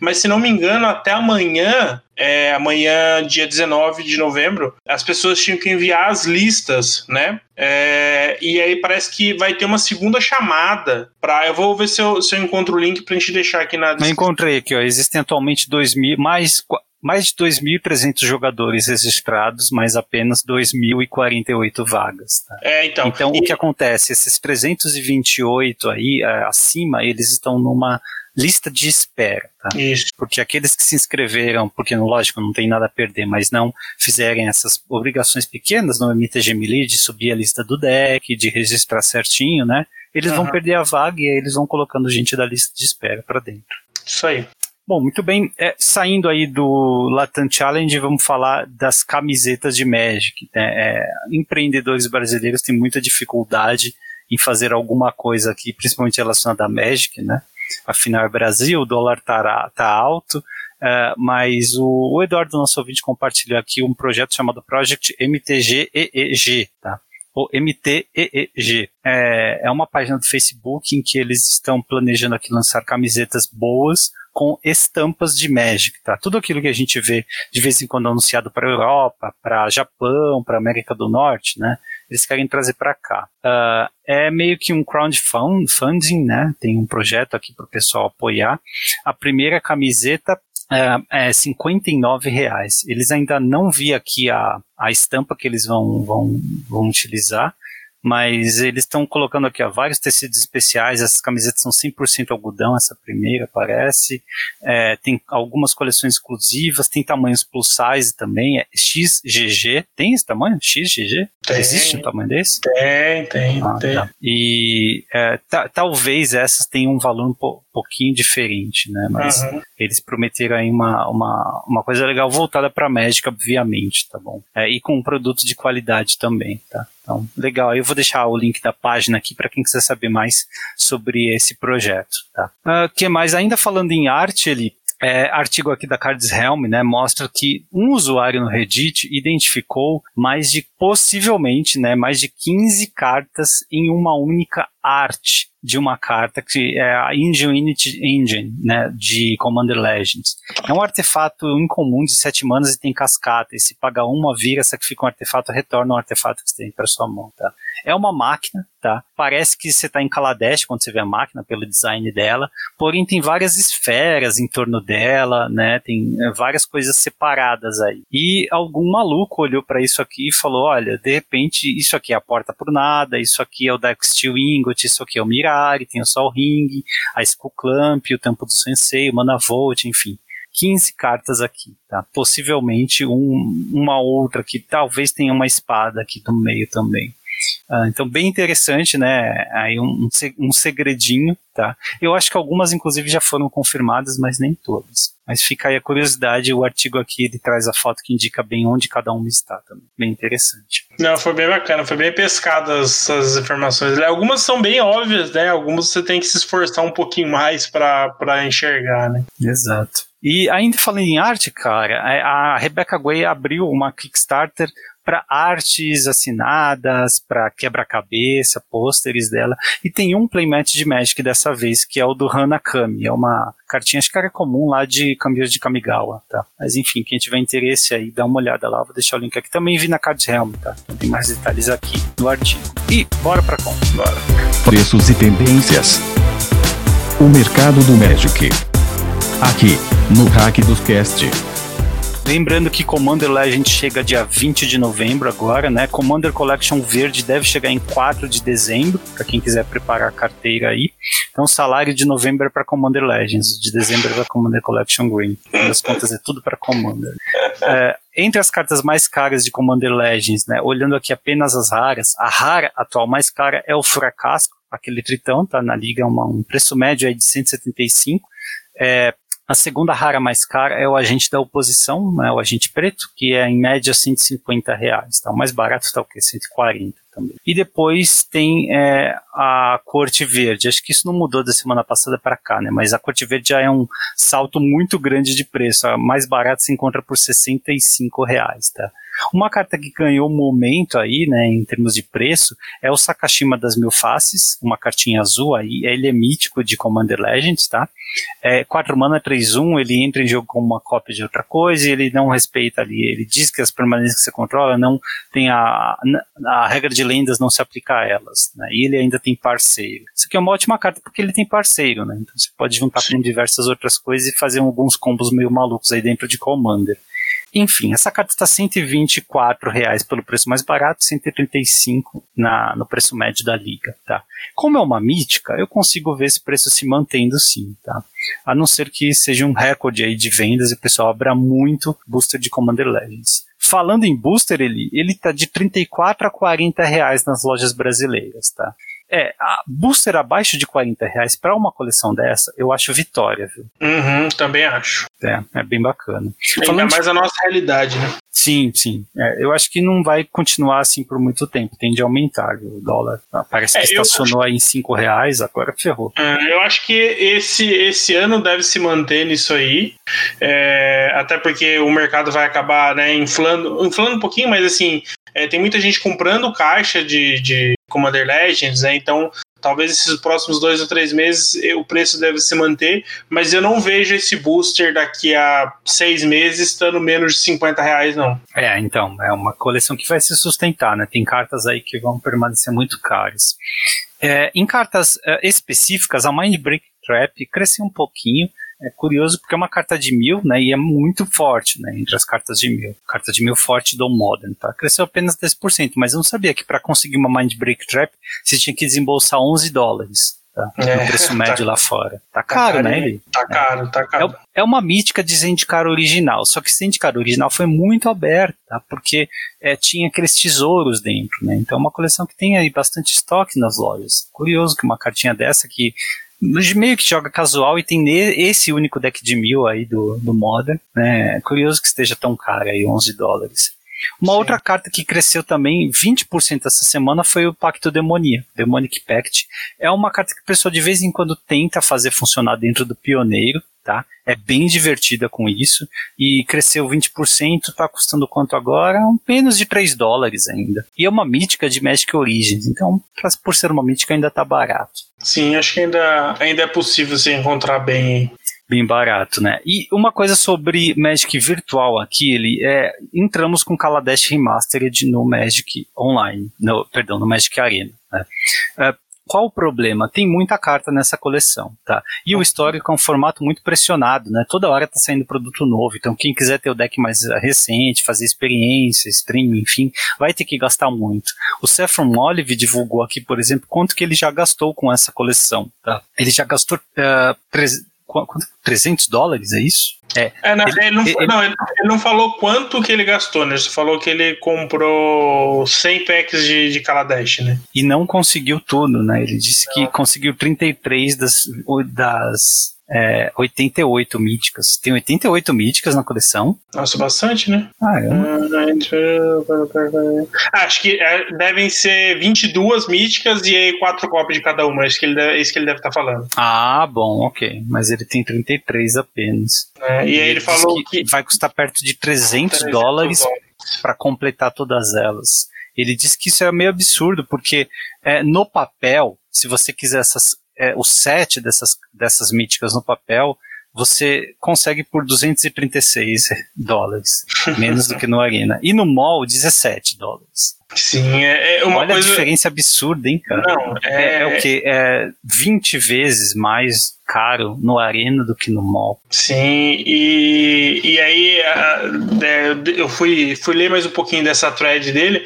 Mas se não me engano, até amanhã, é, amanhã, dia 19 de novembro, as pessoas tinham que enviar as listas, né? É, e aí parece que vai ter uma segunda chamada para. Eu vou ver se eu, se eu encontro o link para a gente deixar aqui na. Eu encontrei aqui, ó. Existem atualmente dois mil, mais mais de 2.300 jogadores registrados, mas apenas 2.048 vagas. Tá? É, então. Então, e... o que acontece? Esses 328 aí, é, acima, eles estão numa lista de espera, tá? Isso. Porque aqueles que se inscreveram, porque lógico não tem nada a perder, mas não fizerem essas obrigações pequenas no MTG Melee de subir a lista do deck, de registrar certinho, né? Eles uhum. vão perder a vaga e aí eles vão colocando gente da lista de espera para dentro. Isso aí. Bom, muito bem. É, saindo aí do Latam Challenge, vamos falar das camisetas de Magic. Né? É, empreendedores brasileiros têm muita dificuldade em fazer alguma coisa aqui, principalmente relacionada a Magic, né? Afinal, é Brasil, o dólar tá, tá alto, é, mas o, o, Eduardo, nosso ouvinte, compartilhou aqui um projeto chamado Project MTG-EEG, tá? Ou MTEEG. É, é uma página do Facebook em que eles estão planejando aqui lançar camisetas boas com estampas de Magic, tá? Tudo aquilo que a gente vê de vez em quando anunciado para Europa, para Japão, para América do Norte, né? Eles querem trazer para cá. Uh, é meio que um crowdfunding, né? Tem um projeto aqui para o pessoal apoiar. A primeira camiseta é, é 59 reais. Eles ainda não vi aqui a, a estampa que eles vão, vão, vão utilizar, mas eles estão colocando aqui ó, vários tecidos especiais, essas camisetas são 100% algodão, essa primeira parece, é, tem algumas coleções exclusivas, tem tamanhos plus size também, é XGG, tem esse tamanho? XGG? Tem. Existe um tamanho desse? Tem, tem, ah, tem. Tá. E é, talvez essas tenham um valor um po pouquinho diferente, né, mas uhum. eles prometeram aí uma, uma, uma coisa legal voltada para a médica, obviamente, tá bom? É, e com um produto de qualidade também, tá? Então, legal. Eu vou deixar o link da página aqui para quem quiser saber mais sobre esse projeto. Tá? Uh, que mais? Ainda falando em arte, ele é, artigo aqui da Cards Helm, né, mostra que um usuário no Reddit identificou mais de, possivelmente, né, mais de 15 cartas em uma única arte de uma carta que é a Unity Engine, né, de Commander Legends. É um artefato incomum de 7 manas e tem cascata, e se paga uma, vira, sacrifica um artefato, retorna um artefato que você tem para sua mão, tá? É uma máquina, tá? Parece que você está em Kaladesh quando você vê a máquina, pelo design dela, porém tem várias esferas em torno dela, né? Tem é, várias coisas separadas aí. E algum maluco olhou para isso aqui e falou: olha, de repente isso aqui é a porta por nada, isso aqui é o Dark Steel Ingot, isso aqui é o Mirari, tem o Sol Ring, a Skull Clamp, o Tempo do Sensei, o Mana Volt, enfim. 15 cartas aqui, tá? Possivelmente um, uma outra que talvez tenha uma espada aqui no meio também. Uh, então, bem interessante, né? Aí um, um segredinho, tá? Eu acho que algumas, inclusive, já foram confirmadas, mas nem todas. Mas fica aí a curiosidade, o artigo aqui ele traz a foto que indica bem onde cada uma está também. Bem interessante. Não, foi bem bacana, foi bem pescada essas informações. Algumas são bem óbvias, né? Algumas você tem que se esforçar um pouquinho mais para enxergar, né? Exato. E ainda falando em arte, cara, é, a Rebecca Guay abriu uma Kickstarter para artes assinadas, para quebra-cabeça, pôsteres dela. E tem um playmat de Magic dessa vez, que é o do Hanakami. É uma cartinha, acho que era comum lá de Cambios de Kamigawa, tá? Mas enfim, quem tiver interesse aí, dá uma olhada lá. Vou deixar o link aqui. Também vi na Card Helm, tá? Tem mais detalhes aqui no artigo. E bora pra conta. Bora. Preços e tendências. O mercado do Magic. Aqui, no Hack dos Cast. Lembrando que Commander Legend chega dia 20 de novembro agora, né? Commander Collection Verde deve chegar em 4 de dezembro, para quem quiser preparar a carteira aí. Então, salário de novembro é para Commander Legends, de dezembro é para Commander Collection Green. Nas contas é tudo para Commander. É, entre as cartas mais caras de Commander Legends, né? Olhando aqui apenas as raras, a rara atual mais cara é o Furacasco, aquele tritão, tá na liga, uma, um preço médio aí de 175. É, a segunda rara mais cara é o agente da oposição, né, o agente preto, que é em média 150 reais. Tá? O mais barato está o quê? 140 também. E depois tem é, a corte verde. Acho que isso não mudou da semana passada para cá, né? Mas a corte verde já é um salto muito grande de preço. A mais barata se encontra por 65 reais, tá? Uma carta que ganhou momento aí, né, em termos de preço, é o Sakashima das Mil Faces, uma cartinha azul aí, ele é mítico de Commander Legends, tá? É, 4 mana 3-1, ele entra em jogo como uma cópia de outra coisa e ele não respeita ali, ele diz que as permanências que você controla não tem a, a regra de lendas não se aplica a elas, né? E ele ainda tem parceiro. Isso aqui é uma ótima carta porque ele tem parceiro, né? Então você pode juntar com diversas outras coisas e fazer alguns combos meio malucos aí dentro de Commander. Enfim, essa carta está 124 reais pelo preço mais barato, 135 na, no preço médio da liga, tá? Como é uma mítica, eu consigo ver esse preço se mantendo sim, tá? A não ser que seja um recorde aí de vendas e o pessoal abra muito booster de Commander Legends. Falando em booster, ele, ele tá de 34 a 40 reais nas lojas brasileiras, tá? É, a booster abaixo de 40 reais para uma coleção dessa, eu acho vitória, viu? Uhum, também acho. É, é bem bacana. Ainda Falando mais de... a nossa realidade, né? Sim, sim. É, eu acho que não vai continuar assim por muito tempo. Tende a aumentar. O dólar ah, parece que é, estacionou acho... aí em 5 reais, agora ferrou. É, eu acho que esse, esse ano deve se manter nisso aí. É, até porque o mercado vai acabar né, inflando, inflando um pouquinho, mas assim, é, tem muita gente comprando caixa de, de Commander Legends, né? Então, talvez esses próximos dois ou três meses o preço deve se manter, mas eu não vejo esse booster daqui a seis meses estando menos de 50 reais, não. É, então, é uma coleção que vai se sustentar, né? Tem cartas aí que vão permanecer muito caras. É, em cartas é, específicas, a Mind Break Trap cresceu um pouquinho, é curioso porque é uma carta de mil, né? E é muito forte, né? Entre as cartas de mil. Carta de mil forte do Modern, tá? Cresceu apenas 10%, mas eu não sabia que para conseguir uma Mind Break Trap você tinha que desembolsar 11 dólares. Tá? É, no preço tá médio tá, lá fora. Tá, tá caro, né? Ele? Tá caro, tá caro. É, é uma mítica de Zendikar original, só que Zendikar original foi muito aberta, tá? porque é, tinha aqueles tesouros dentro, né? Então é uma coleção que tem aí bastante estoque nas lojas. Curioso que uma cartinha dessa que meio que joga casual e tem esse único deck de mil aí do, do Modern, né? Curioso que esteja tão caro aí, 11 dólares. Uma Sim. outra carta que cresceu também 20% essa semana foi o Pacto Demonia, Demonic Pact. É uma carta que a pessoa de vez em quando tenta fazer funcionar dentro do Pioneiro, tá? É bem divertida com isso e cresceu 20%, tá custando quanto agora? Um menos de 3 dólares ainda. E é uma mítica de Magic Origins, então por ser uma mítica ainda tá barato. Sim, acho que ainda, ainda é possível se encontrar bem bem barato, né? E uma coisa sobre Magic virtual aqui, ele é entramos com Kaladesh Remastered no Magic Online, no, perdão, no Magic Arena. Né? É, qual o problema? Tem muita carta nessa coleção, tá? E o histórico é um formato muito pressionado, né? Toda hora tá saindo produto novo, então quem quiser ter o deck mais recente, fazer experiência, stream, enfim, vai ter que gastar muito. O Saffron Olive divulgou aqui, por exemplo, quanto que ele já gastou com essa coleção, tá? Ele já gastou uh, quanto, 300 dólares, é isso? É, é não, ele, ele, não, ele, não, ele, não, falou quanto que ele gastou, né? Ele falou que ele comprou 100 packs de, de Kaladesh, né? E não conseguiu tudo, né? Ele disse que conseguiu 33 das, das é, 88 míticas. Tem 88 míticas na coleção. Nossa, bastante, né? Ah, é ah, acho que é, devem ser 22 míticas e aí 4 cópias de cada uma. Acho que ele deve, é isso que ele deve estar tá falando. Ah, bom, ok. Mas ele tem 33 apenas. É, e, e aí ele falou que, que, vai custar perto de 300, 300 dólares, dólares. para completar todas elas. Ele disse que isso é meio absurdo, porque é, no papel, se você quiser essas é, o set dessas, dessas míticas no papel, você consegue por 236 dólares, menos do que no Arena. E no mall, 17 dólares. Sim, é, é uma Olha coisa... a diferença absurda, hein, cara? Não, é... é, é o que? É 20 vezes mais caro no Arena do que no mall. Sim, e, e aí é, eu fui, fui ler mais um pouquinho dessa thread dele,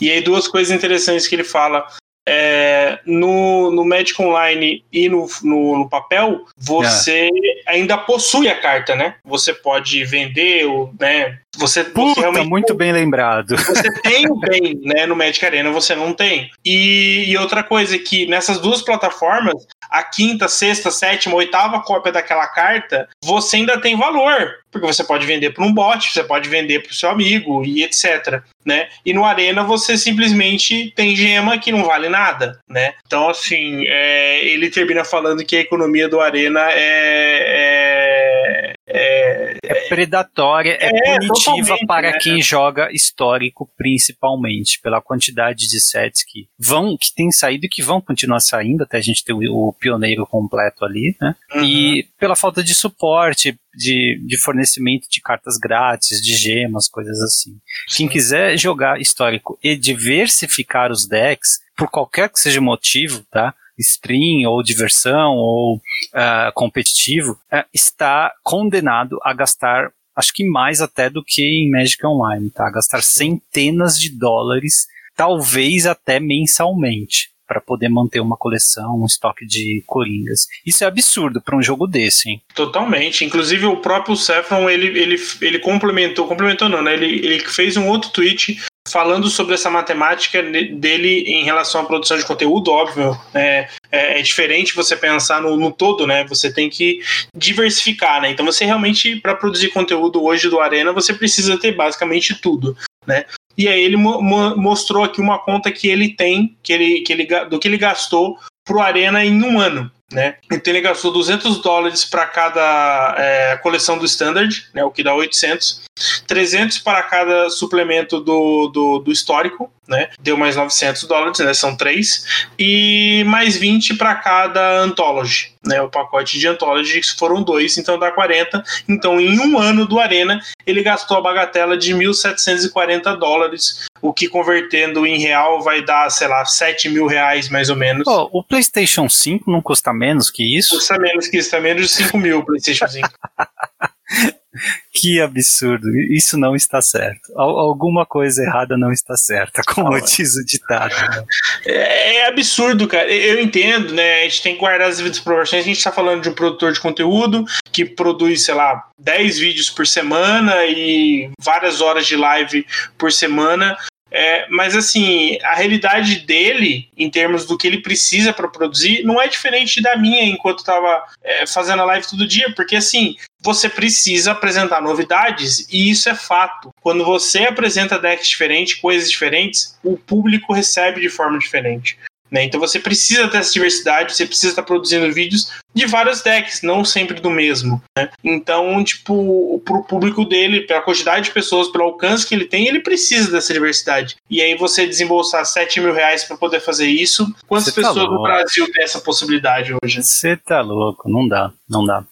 e aí duas coisas interessantes que ele fala é, no, no Magic Online e no, no, no papel, você é. ainda possui a carta, né? Você pode vender, né? Você, Puta, você muito bem lembrado. Você tem o bem, né? No Magic Arena você não tem. E, e, outra coisa é que nessas duas plataformas, a quinta, sexta, sétima, oitava cópia daquela carta, você ainda tem valor. Porque você pode vender para um bot, você pode vender para o seu amigo e etc. Né? E no Arena você simplesmente tem gema que não vale nada, né? Então, assim, é, ele termina falando que a economia do Arena é, é, é, é predatória, é, é punitiva para né? quem joga histórico, principalmente, pela quantidade de sets que vão, que tem saído e que vão continuar saindo, até a gente ter o, o pioneiro completo ali, né? Uhum. E pela falta de suporte, de, de fornecimento de cartas grátis, de gemas, coisas assim. Sim. Quem quiser jogar histórico e diversificar os decks, por qualquer que seja o motivo, tá? Stream ou diversão ou uh, competitivo, uh, está condenado a gastar, acho que mais até do que em Magic Online, tá? Gastar centenas de dólares, talvez até mensalmente para poder manter uma coleção, um estoque de coringas. Isso é absurdo para um jogo desse, hein? Totalmente. Inclusive o próprio Saffron, ele, ele, ele complementou, complementou não, né? Ele, ele fez um outro tweet falando sobre essa matemática dele em relação à produção de conteúdo, óbvio, é, é, é diferente você pensar no, no, todo, né? Você tem que diversificar, né? Então você realmente, para produzir conteúdo hoje do Arena, você precisa ter basicamente tudo, né? E aí ele mo mostrou aqui uma conta que ele tem, que ele, que ele, do que ele gastou pro Arena em um ano. Né? Então ele gastou 200 dólares para cada é, coleção do Standard, né, o que dá 800, 300 para cada suplemento do, do, do histórico, né, deu mais 900 dólares, né, são três, e mais 20 para cada Anthology, né, o pacote de Anthology foram dois, então dá 40. Então em um ano do Arena ele gastou a bagatela de 1.740 dólares o que convertendo em real vai dar, sei lá, 7 mil reais mais ou menos. Oh, o PlayStation 5 não custa menos que isso? Custa menos que isso, custa menos de 5 mil o PlayStation 5. que absurdo, isso não está certo. Alguma coisa errada não está certa, como diz o ditado. Né? É, é, absurdo, cara. Eu entendo, né? A gente tem que guardar as devidas proporções. A gente está falando de um produtor de conteúdo que produz, sei lá, 10 vídeos por semana e várias horas de live por semana. É, mas assim, a realidade dele, em termos do que ele precisa para produzir, não é diferente da minha enquanto estava é, fazendo a live todo dia, porque assim, você precisa apresentar novidades e isso é fato. Quando você apresenta decks diferentes, coisas diferentes, o público recebe de forma diferente. Né? Então você precisa ter essa diversidade, você precisa estar produzindo vídeos de vários decks, não sempre do mesmo. Né? Então, tipo, pro público dele, pela quantidade de pessoas, pelo alcance que ele tem, ele precisa dessa diversidade. E aí você desembolsar 7 mil reais para poder fazer isso. Quantas tá pessoas no Brasil têm essa possibilidade hoje? Você tá louco, não dá, não dá.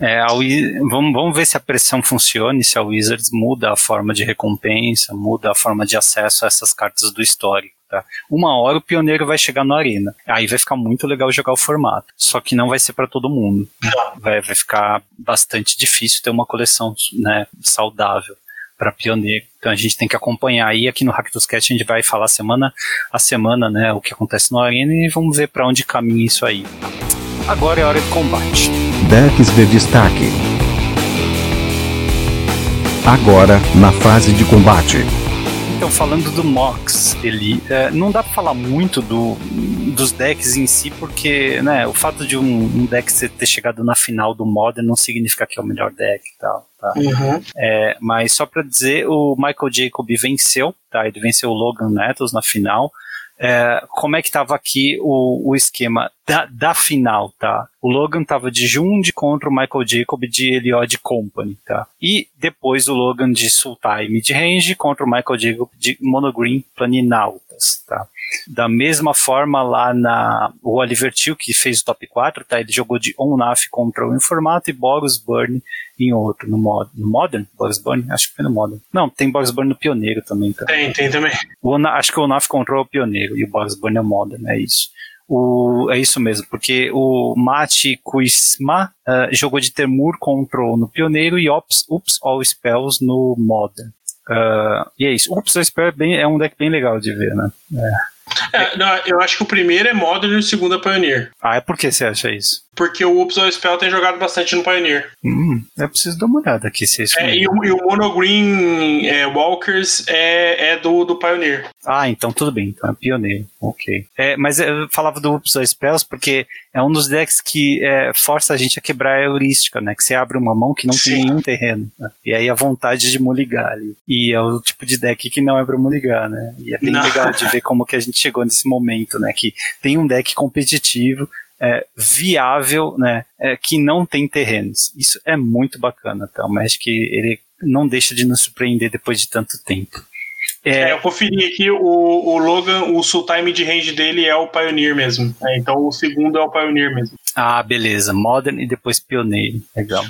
É, vamos, vamos ver se a pressão funciona e se a Wizards muda a forma de recompensa, muda a forma de acesso a essas cartas do histórico. Tá? Uma hora o pioneiro vai chegar na arena. Aí vai ficar muito legal jogar o formato. Só que não vai ser para todo mundo. Vai, vai ficar bastante difícil ter uma coleção né, saudável para pioneiro. Então a gente tem que acompanhar aí aqui no Hack dos Cast a gente vai falar semana a semana, né, o que acontece na arena e vamos ver para onde caminha isso aí. Agora é hora de combate. Decks de destaque. Agora, na fase de combate. Então, falando do Mox, ele é, não dá para falar muito do, dos decks em si, porque né, o fato de um, um, deck ter chegado na final do Modern não significa que é o melhor deck e tal. Tá? Uhum. É, mas só para dizer, o Michael Jacob venceu, tá? Ele venceu o Logan Nettles na final é, como é que estava aqui o, o esquema da, da, final, tá? O Logan estava de Jund contra o Michael Jacob de Eliod Company, tá? E depois o Logan de Sultai Midrange contra o Michael Jacob de Monogreen Planinautas, tá? Da mesma forma lá na o Oliver Till, que fez o top 4, tá? Ele jogou de Onaf contra o Informato e Boros Burn em outro, no, mod, no Modern, Boros Burn, acho que foi no Modern. Não, tem Boros Burn no Pioneiro também, tá? Tem, tem também. Acho que o Onaf controlou o Pioneiro e o Boros Burn é o Modern, é isso. O, é isso mesmo, porque o Mati Kuisma uh, jogou de Temur Control no Pioneiro e Ops, Ups All Spells no Modern. Uh, e é isso. Ups All Spells é, bem, é um deck bem legal de ver, né? É. É, não, eu acho que o primeiro é Modern e o segundo é Pioneer. Ah, é por que você acha isso? Porque o Upsal Spell tem jogado bastante no Pioneer. Hum, eu preciso dar uma olhada aqui se é isso é, e, o, e o Mono Green é, Walkers é, é do, do Pioneer. Ah, então tudo bem, então é Pioneer. Ok. É, mas eu falava do Upsal Spells porque é um dos decks que é, força a gente a quebrar a heurística, né? Que você abre uma mão que não Sim. tem nenhum terreno. Né? E aí a vontade de moligar ali. E é o tipo de deck que não é pra moligar, né? E é bem não. legal de ver como que a gente chegou nesse momento, né? Que tem um deck competitivo é, viável, né, é, que não tem terrenos. Isso é muito bacana, tá? O Magic ele não deixa de nos surpreender depois de tanto tempo. É, é eu conferi aqui, o, o Logan, o Sultime de range dele é o Pioneer mesmo. É, então o segundo é o Pioneer mesmo. Ah, beleza. Modern e depois Pioneiro. Legal.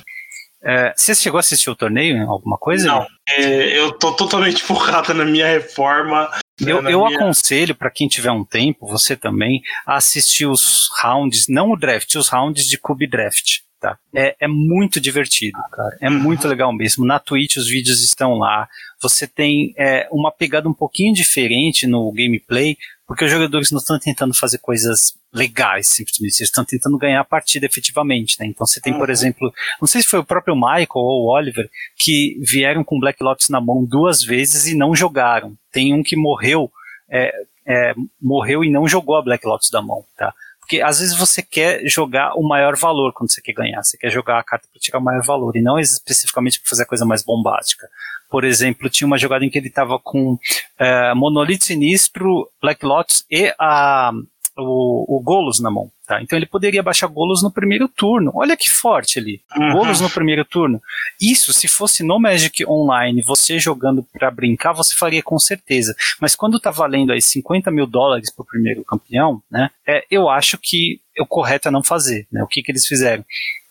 É, você chegou a assistir o torneio? Alguma coisa? Não. É, eu tô totalmente focado na minha reforma. Né, eu, eu minha... aconselho para quem tiver um tempo, você também, a assistir os rounds, não o draft, os rounds de Cube Draft. Tá? É, é muito divertido, cara. É muito legal mesmo. Na Twitch os vídeos estão lá. Você tem é, uma pegada um pouquinho diferente no gameplay, porque os jogadores não estão tentando fazer coisas legais, simplesmente. Eles estão tentando ganhar a partida efetivamente, né? Então você tem, por uhum. exemplo, não sei se foi o próprio Michael ou o Oliver, que vieram com Black Lotus na mão duas vezes e não jogaram. Tem um que morreu, é, é, morreu e não jogou a Black Lotus da mão, tá? Porque às vezes você quer jogar o maior valor quando você quer ganhar. Você quer jogar a carta para tirar o maior valor e não especificamente para fazer a coisa mais bombástica. Por exemplo, tinha uma jogada em que ele estava com é, Monolito Sinistro, Black Lotus e a, o, o Golos na mão. Tá? Então ele poderia baixar Golos no primeiro turno. Olha que forte ali. Uhum. Golos no primeiro turno. Isso, se fosse no Magic Online, você jogando para brincar, você faria com certeza. Mas quando tá valendo aí 50 mil dólares pro primeiro campeão, né? É, eu acho que o correto é não fazer. Né? O que, que eles fizeram?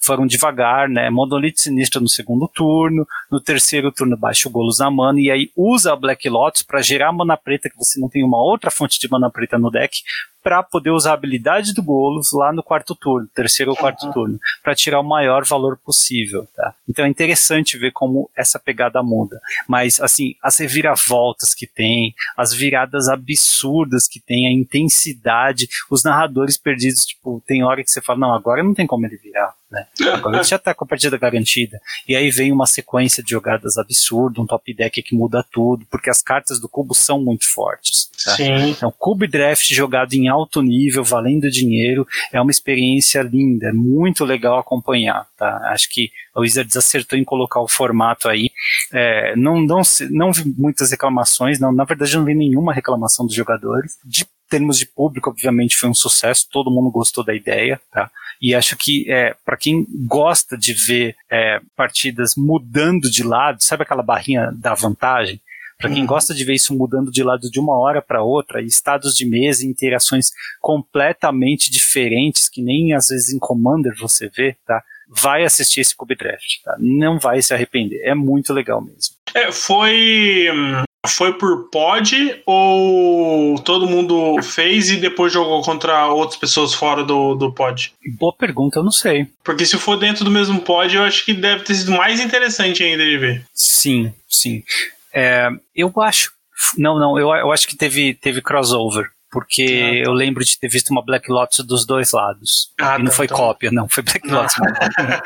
foram devagar, né? Monolith Sinistro no segundo turno, no terceiro turno baixa o Golos na mana e aí usa a Black Lotus para gerar mana preta, que você não tem uma outra fonte de mana preta no deck, para poder usar a habilidade do Golos lá no quarto turno, terceiro ou quarto uhum. turno, para tirar o maior valor possível, tá? Então é interessante ver como essa pegada muda. Mas, assim, as reviravoltas que tem, as viradas absurdas que tem, a intensidade, os narradores perdidos, tipo, tem hora que você fala, não, agora não tem como ele virar. Né? Ele já está com a partida garantida. E aí vem uma sequência de jogadas absurda, um top deck que muda tudo, porque as cartas do cubo são muito fortes. Tá? Sim. Então, Cube Draft jogado em alto nível, valendo dinheiro, é uma experiência linda, é muito legal acompanhar. Tá? Acho que o Wizards acertou em colocar o formato aí. É, não, não, não vi muitas reclamações, não, na verdade não vi nenhuma reclamação dos jogadores. De termos de público, obviamente, foi um sucesso, todo mundo gostou da ideia, tá? E acho que é, para quem gosta de ver é, partidas mudando de lado, sabe aquela barrinha da vantagem? Para quem uhum. gosta de ver isso mudando de lado de uma hora para outra, estados de mesa e interações completamente diferentes, que nem às vezes em Commander você vê, tá? Vai assistir esse Cube Draft, tá? Não vai se arrepender. É muito legal mesmo. É, foi foi por pod ou todo mundo fez e depois jogou contra outras pessoas fora do, do pod? Boa pergunta, eu não sei. Porque se for dentro do mesmo pod, eu acho que deve ter sido mais interessante ainda de ver. Sim, sim. É, eu acho. Não, não, eu, eu acho que teve, teve crossover. Porque ah, tá. eu lembro de ter visto uma Black Lotus dos dois lados. Ah, e não tá, foi então... cópia, não, foi Black Lotus.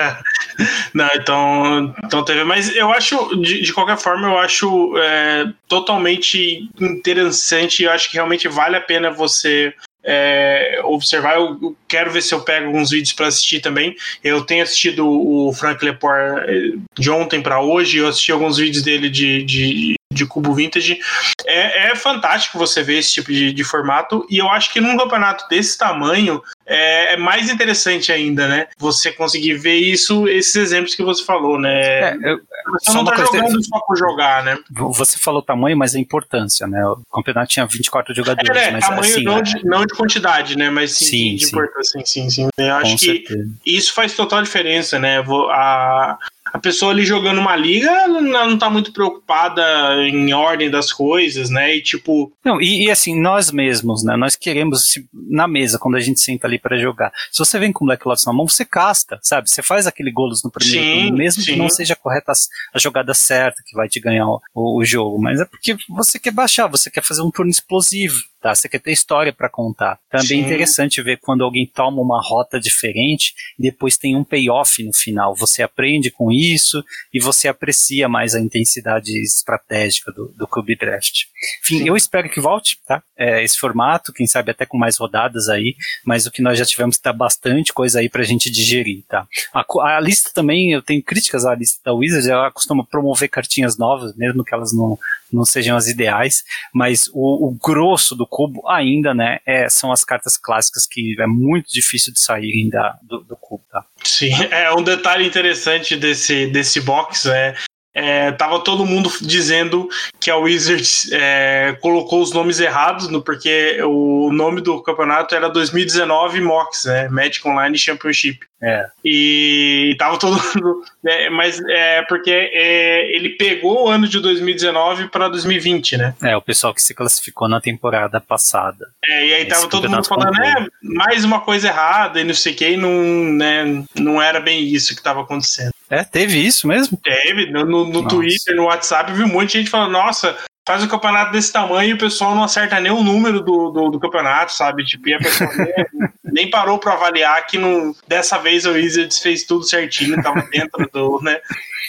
não, então, então teve. Mas eu acho, de, de qualquer forma, eu acho é, totalmente interessante. Eu acho que realmente vale a pena você é, observar. Eu quero ver se eu pego alguns vídeos para assistir também. Eu tenho assistido o Frank Lepore é, de ontem para hoje. Eu assisti alguns vídeos dele de, de, de cubo vintage. É, é fantástico você ver esse tipo de, de, formato. E eu acho que num campeonato desse tamanho é, é, mais interessante ainda, né? Você conseguir ver isso, esses exemplos que você falou, né? É, eu, você não tá jogando só por jogar, né? Você falou tamanho, mas a importância, né? O campeonato tinha 24 jogadores. É, mas, tamanho assim, não, de, não de quantidade, né? Mas sim, sim de sim. importância. Sim, sim, sim. Eu acho Com que certeza. isso faz total diferença, né? A, a pessoa ali jogando uma liga, ela não tá muito preocupada em ordem das coisas, né? E tipo. Não, e, e assim, nós mesmos, né? Nós queremos, na mesa, quando a gente senta ali para jogar, se você vem com Black Lotus na mão, você casta, sabe? Você faz aquele golos no primeiro sim, turno, mesmo sim. que não seja correta a, a, jogada certa que vai te ganhar o, o, o jogo, mas é porque você quer baixar, você quer fazer um turno explosivo tá? Você quer ter história para contar. Também é interessante ver quando alguém toma uma rota diferente e depois tem um payoff no final. Você aprende com isso e você aprecia mais a intensidade estratégica do, do Club Draft. Enfim, Sim. eu espero que volte, tá? É, esse formato, quem sabe até com mais rodadas aí, mas o que nós já tivemos tá bastante coisa aí pra gente digerir, tá? A, a lista também, eu tenho críticas à lista da Wizards, ela costuma promover cartinhas novas, mesmo que elas não, não sejam as ideais, mas o, o grosso do cubo ainda, né, é, são as cartas clássicas que é muito difícil de saírem da, do, do cubo, tá? Sim, é um detalhe interessante desse, desse box é é, tava todo mundo dizendo que a Wizards é, colocou os nomes errados, no, porque o nome do campeonato era 2019 MOX, né? Magic Online Championship. É. E tava todo mundo. É, mas é porque é, ele pegou o ano de 2019 para 2020, né? É, o pessoal que se classificou na temporada passada. É, e aí tava todo mundo falando, é, mais uma coisa errada e não sei o que, não, né, não era bem isso que tava acontecendo. É, teve isso mesmo? Teve, no, no Twitter, no WhatsApp, vi um monte de gente falando, nossa, faz um campeonato desse tamanho e o pessoal não acerta nem o número do, do, do campeonato, sabe? Tipo, e a pessoa nem, nem parou para avaliar que não, dessa vez o Wizards fez tudo certinho, tava dentro do, né?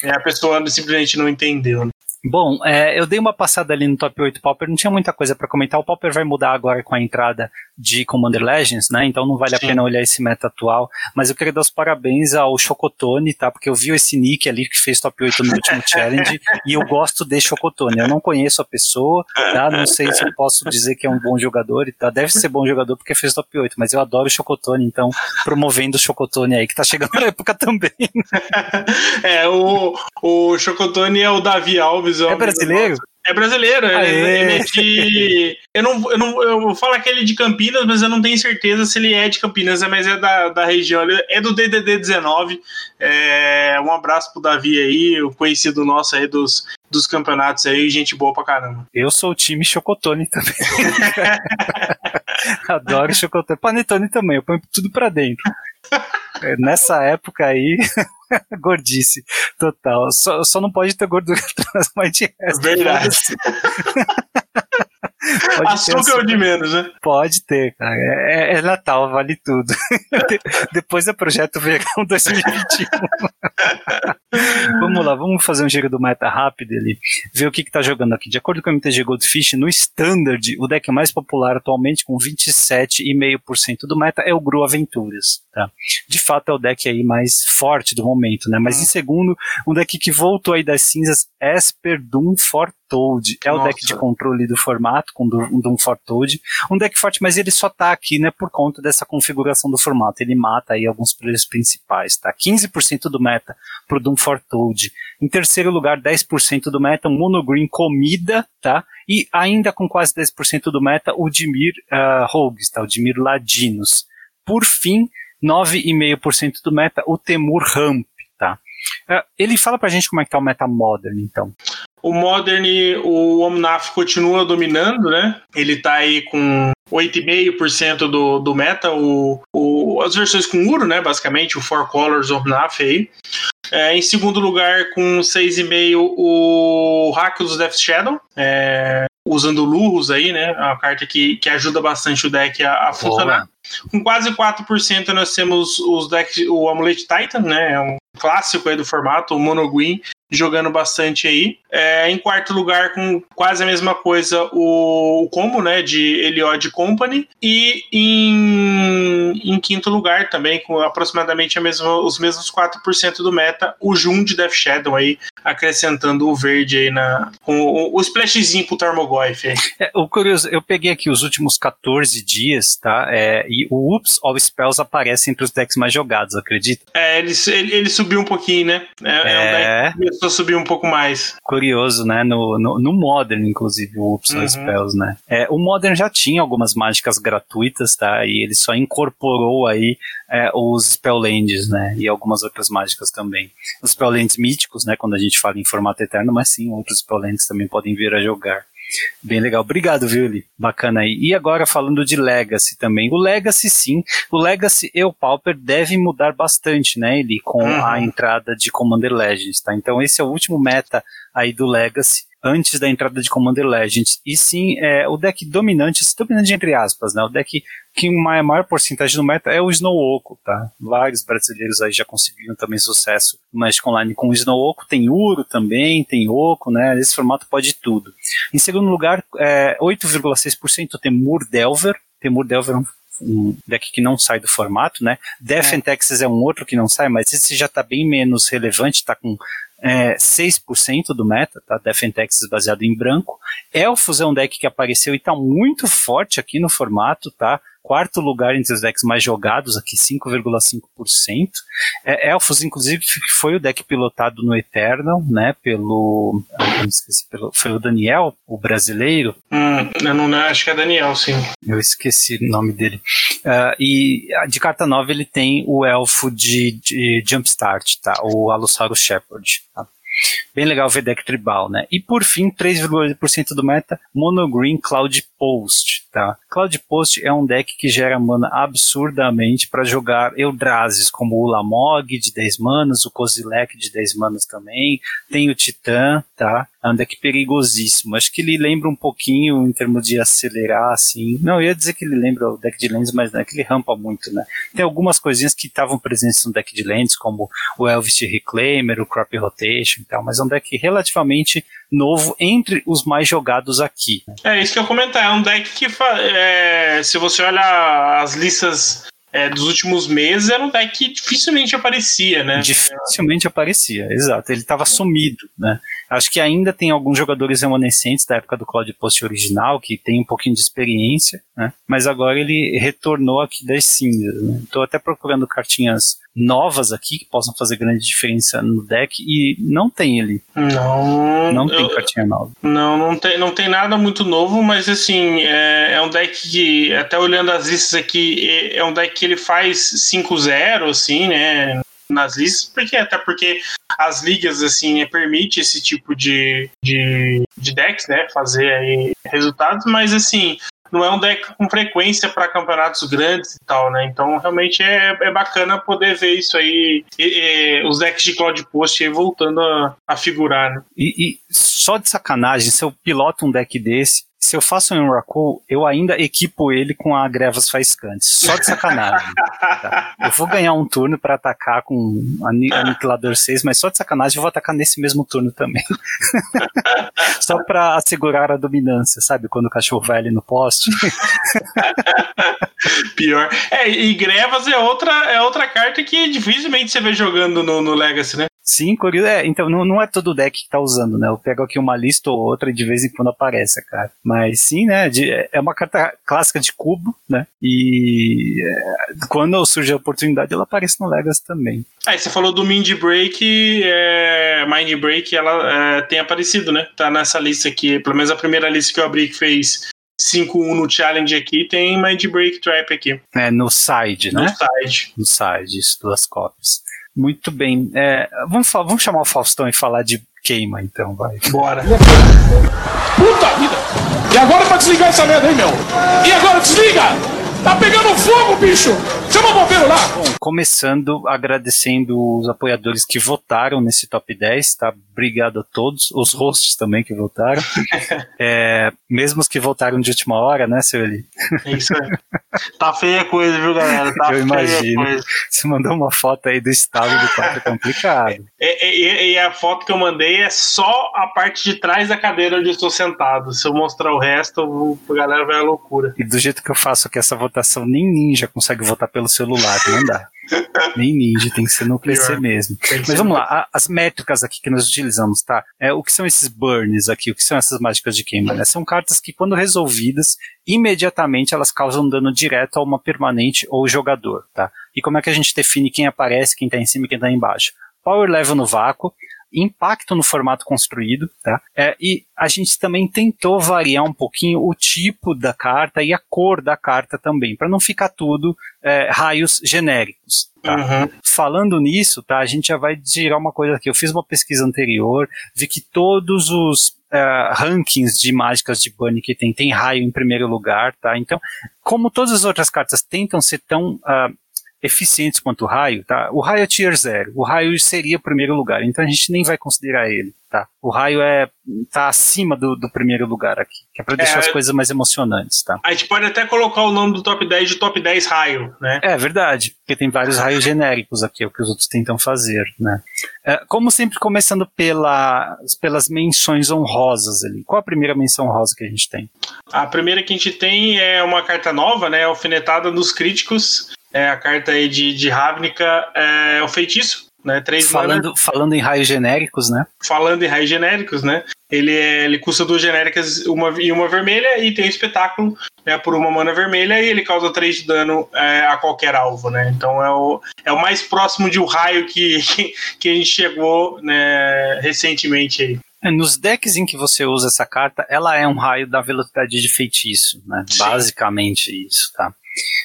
E a pessoa simplesmente não entendeu, né? Bom, é, eu dei uma passada ali no top 8 Popper, não tinha muita coisa para comentar. O Popper vai mudar agora com a entrada de Commander Legends, né? Então não vale Sim. a pena olhar esse meta atual. Mas eu queria dar os parabéns ao Chocotone, tá? Porque eu vi esse nick ali que fez top 8 no último challenge e eu gosto de Chocotone. Eu não conheço a pessoa, tá? Não sei se eu posso dizer que é um bom jogador, tá? Deve ser bom jogador porque fez top 8, mas eu adoro o Chocotone, então promovendo o Chocotone aí, que tá chegando na época também. é, o, o Chocotone é o Davi Alves é brasileiro? É brasileiro, ele, ele, é de. Eu não, eu não eu vou falar que ele é de Campinas, mas eu não tenho certeza se ele é de Campinas, mas é da, da região. Ele é do DDD 19. É, um abraço pro Davi aí, o conhecido nosso aí dos, dos campeonatos aí, gente boa pra caramba. Eu sou o time Chocotone também. Adoro Chocotone. Panetone também, eu ponho tudo pra dentro. É, nessa época aí, gordice total. Só, só não pode ter gordura trans, mas de resto. Verdade. Açúcar ou de menos, né? Pode ter, cara. É, é Natal, vale tudo. Depois é projeto Verão 2021. Vamos lá, vamos fazer um giro do meta rápido ali, ver o que, que tá jogando aqui. De acordo com o MTG Goldfish, no Standard, o deck mais popular atualmente, com 27,5% do meta, é o Gru Aventuras. Tá? De fato é o deck aí mais forte do momento, né? Mas em segundo, um deck que voltou aí das cinzas, Esper Doom Fortold. É Nossa. o deck de controle do formato, com um Doom Fortold. Um deck forte, mas ele só tá aqui, né, por conta dessa configuração do formato. Ele mata aí alguns players principais, tá? 15% do meta pro Doom Fortold. Em terceiro lugar, 10% do meta, Monogreen Comida, tá? E ainda com quase 10% do meta, o Dimir uh, Rogues, tá? O Dimir Ladinos. Por fim, 9,5% do meta, o Temur Ramp, tá? Uh, ele fala pra gente como é que tá o meta Modern, então. O Modern, o Omnaf continua dominando, né? Ele tá aí com 8,5% do, do meta, o, o, as versões com Uro, né? Basicamente, o Four Colors Omnaf aí. É, em segundo lugar, com 6,5%, o Hackles Death Shadow. É, usando Lurros aí, né? A carta que, que ajuda bastante o deck a, a funcionar. Com quase 4% nós temos os decks, o Amulet Titan, né? É um clássico aí do formato, o Mono Green, jogando bastante aí. É, em quarto lugar, com quase a mesma coisa, o, o combo né, de Eliod Company. E em, em quinto lugar, também, com aproximadamente a mesma, os mesmos 4% do meta, o Jun de Death Shadow aí, acrescentando o verde aí na. com o, o splashzinho pro Tarmogoyf aí. É, o curioso, eu peguei aqui os últimos 14 dias, tá? É, e o Oops All Spells aparece entre os decks mais jogados, acredita? É, ele, ele, ele subiu um pouquinho, né? É, é. é um deck começou a subir um pouco mais. Curioso, né? No, no, no Modern, inclusive, o All uhum. Spells, né? É, o Modern já tinha algumas mágicas gratuitas, tá? E ele só incorporou aí é, os Spelllands, né? E algumas outras mágicas também. Os Spelllands míticos, né? Quando a gente fala em formato eterno, mas sim, outros Spelllands também podem vir a jogar. Bem legal. Obrigado, viu, Li? Bacana aí. E agora falando de Legacy também. O Legacy, sim. O Legacy e o Pauper devem mudar bastante, né, Eli? Com uhum. a entrada de Commander Legends, tá? Então esse é o último meta aí do Legacy antes da entrada de Commander Legends. E sim, é, o deck dominante, dominante entre aspas, né? O deck que a maior porcentagem do meta é o Snow Oco, tá? Vários brasileiros aí já conseguiram também sucesso no Magic Online com o Snow Oco, tem Uro também, tem Oco, né? Esse formato pode tudo. Em segundo lugar, é, 8,6% tem Murdelver, tem Murdelver um um deck que não sai do formato, né? Death é. and Texas é um outro que não sai, mas esse já está bem menos relevante, está com é, 6% do meta, tá? Defentex baseado em branco. Elfos é um deck que apareceu e está muito forte aqui no formato, tá? Quarto lugar entre os decks mais jogados, aqui 5,5%. É, Elfos, inclusive, foi o deck pilotado no Eternal, né, pelo, ah, esqueci, pelo foi o Daniel, o brasileiro. Hum, eu não acho que é Daniel, sim. Eu esqueci o nome dele. Uh, e de carta nova ele tem o Elfo de, de Jumpstart, tá, o Alossauro Shepherd, tá? Bem legal ver deck tribal, né? E por fim, 3,8% do meta, Mono Green Cloud Post, tá? Cloud Post é um deck que gera mana absurdamente para jogar Eldrazi's, como o Lamog de 10 manas, o Kozilek de 10 manas também, tem o Titã, tá? É um deck perigosíssimo. Acho que ele lembra um pouquinho em termos de acelerar, assim. Não, eu ia dizer que ele lembra o deck de Lands, mas não é que ele rampa muito, né? Tem algumas coisinhas que estavam presentes no deck de Lands, como o Elvis Reclaimer, o Crop Rotation e tal, mas é um deck relativamente novo entre os mais jogados aqui. É isso que eu comentar. É um deck que, é, se você olha as listas é, dos últimos meses era um deck que dificilmente aparecia, né? Dificilmente aparecia, exato. Ele estava sumido, né? Acho que ainda tem alguns jogadores remanescentes da época do Cloud Post original que tem um pouquinho de experiência, né? Mas agora ele retornou aqui das cinzas. Estou né? até procurando cartinhas novas aqui que possam fazer grande diferença no deck e não tem ele. Não. Não tem eu, cartinha nova. Não, não tem, não tem nada muito novo, mas assim, é, é um deck que, até olhando as listas aqui, é, é um deck que ele faz 5-0, assim, né? Nas listas, porque até porque as ligas assim permite esse tipo de, de, de decks, né, fazer aí resultados, mas assim não é um deck com frequência para campeonatos grandes e tal, né? Então realmente é, é bacana poder ver isso aí, e, e, os decks de Cloud Post voltando a, a figurar, né? E, e, só de sacanagem, se eu piloto um deck desse, se eu faço um Enraku, eu ainda equipo ele com a Grevas Faiscantes. Só de sacanagem. tá? Eu vou ganhar um turno para atacar com Aniquilador 6, mas só de sacanagem eu vou atacar nesse mesmo turno também. só para assegurar a dominância, sabe? Quando o cachorro vai ali no poste. Pior. É, e Grevas é outra, é outra carta que dificilmente você vê jogando no, no Legacy, né? Sim, curioso. É, então não, não é todo deck que tá usando, né? Eu pego aqui uma lista ou outra e de vez em quando aparece, cara. Mas sim, né? De, é uma carta clássica de cubo, né? E é, quando surge a oportunidade, ela aparece no Legacy também. Aí você falou do Mind Break, é, Mind Break, ela é, tem aparecido, né? Tá nessa lista aqui, pelo menos a primeira lista que eu abri que fez 5-1 no challenge aqui, tem Mind Break Trap aqui. É, no side, né? No side. No side, isso, duas cópias. Muito bem. É, vamos, vamos chamar o Faustão e falar de queima, então, vai. Bora. Puta vida! E agora pra desligar essa merda aí, meu? E agora desliga! Tá pegando fogo, bicho! Chama o bombeiro lá! Bom, começando agradecendo os apoiadores que votaram nesse top 10, tá? Obrigado a todos, os hosts também que votaram. é, mesmo os que votaram de última hora, né, seu Eli? É isso aí. Tá feia a coisa, viu, galera? Tá Eu imagino. Você mandou uma foto aí do estado do quarto é complicado. E, e, e, a foto que eu mandei é só a parte de trás da cadeira onde eu estou sentado. Se eu mostrar o resto, a galera vai à loucura. E do jeito que eu faço aqui essa votação, nem ninja consegue votar pelo celular, não dá. Nem ninja, tem que ser no PC Pior. mesmo. Mas vamos lá, a, as métricas aqui que nós utilizamos, tá? É, o que são esses burns aqui? O que são essas mágicas de queima? Né? São cartas que, quando resolvidas, imediatamente elas causam dano direto a uma permanente ou jogador, tá? E como é que a gente define quem aparece, quem tá em cima e quem tá embaixo? Power level no vácuo, impacto no formato construído, tá? É, e a gente também tentou variar um pouquinho o tipo da carta e a cor da carta também, para não ficar tudo é, raios genéricos. Tá? Uhum. Falando nisso, tá? A gente já vai girar uma coisa aqui. Eu fiz uma pesquisa anterior, vi que todos os Uh, rankings de mágicas de Bunny que tem, tem raio em primeiro lugar, tá? Então, como todas as outras cartas tentam ser tão uh, eficientes quanto o raio, tá? O raio é tier 0. O raio seria o primeiro lugar, então a gente nem vai considerar ele, tá? O raio é tá acima do, do primeiro lugar aqui, que é para deixar é, as coisas mais emocionantes, tá? A gente pode até colocar o nome do top 10 de top 10 raio, né? É verdade, porque tem vários raios genéricos aqui, é o que os outros tentam fazer, né? É, como sempre, começando pela, pelas menções honrosas ali. Qual a primeira menção honrosa que a gente tem? A primeira que a gente tem é uma carta nova, né? Alfinetada nos críticos é a carta aí de, de Ravnica, é o feitiço, né? Três falando, falando em raios genéricos, né? Falando em raios genéricos, né? Ele, é, ele custa duas genéricas uma, e uma vermelha e tem um espetáculo né, por uma mana vermelha e ele causa 3 de dano é, a qualquer alvo, né? Então é o, é o mais próximo de um raio que, que, que a gente chegou né, recentemente aí. É, nos decks em que você usa essa carta, ela é um raio da velocidade de feitiço, né? Sim. Basicamente isso, tá?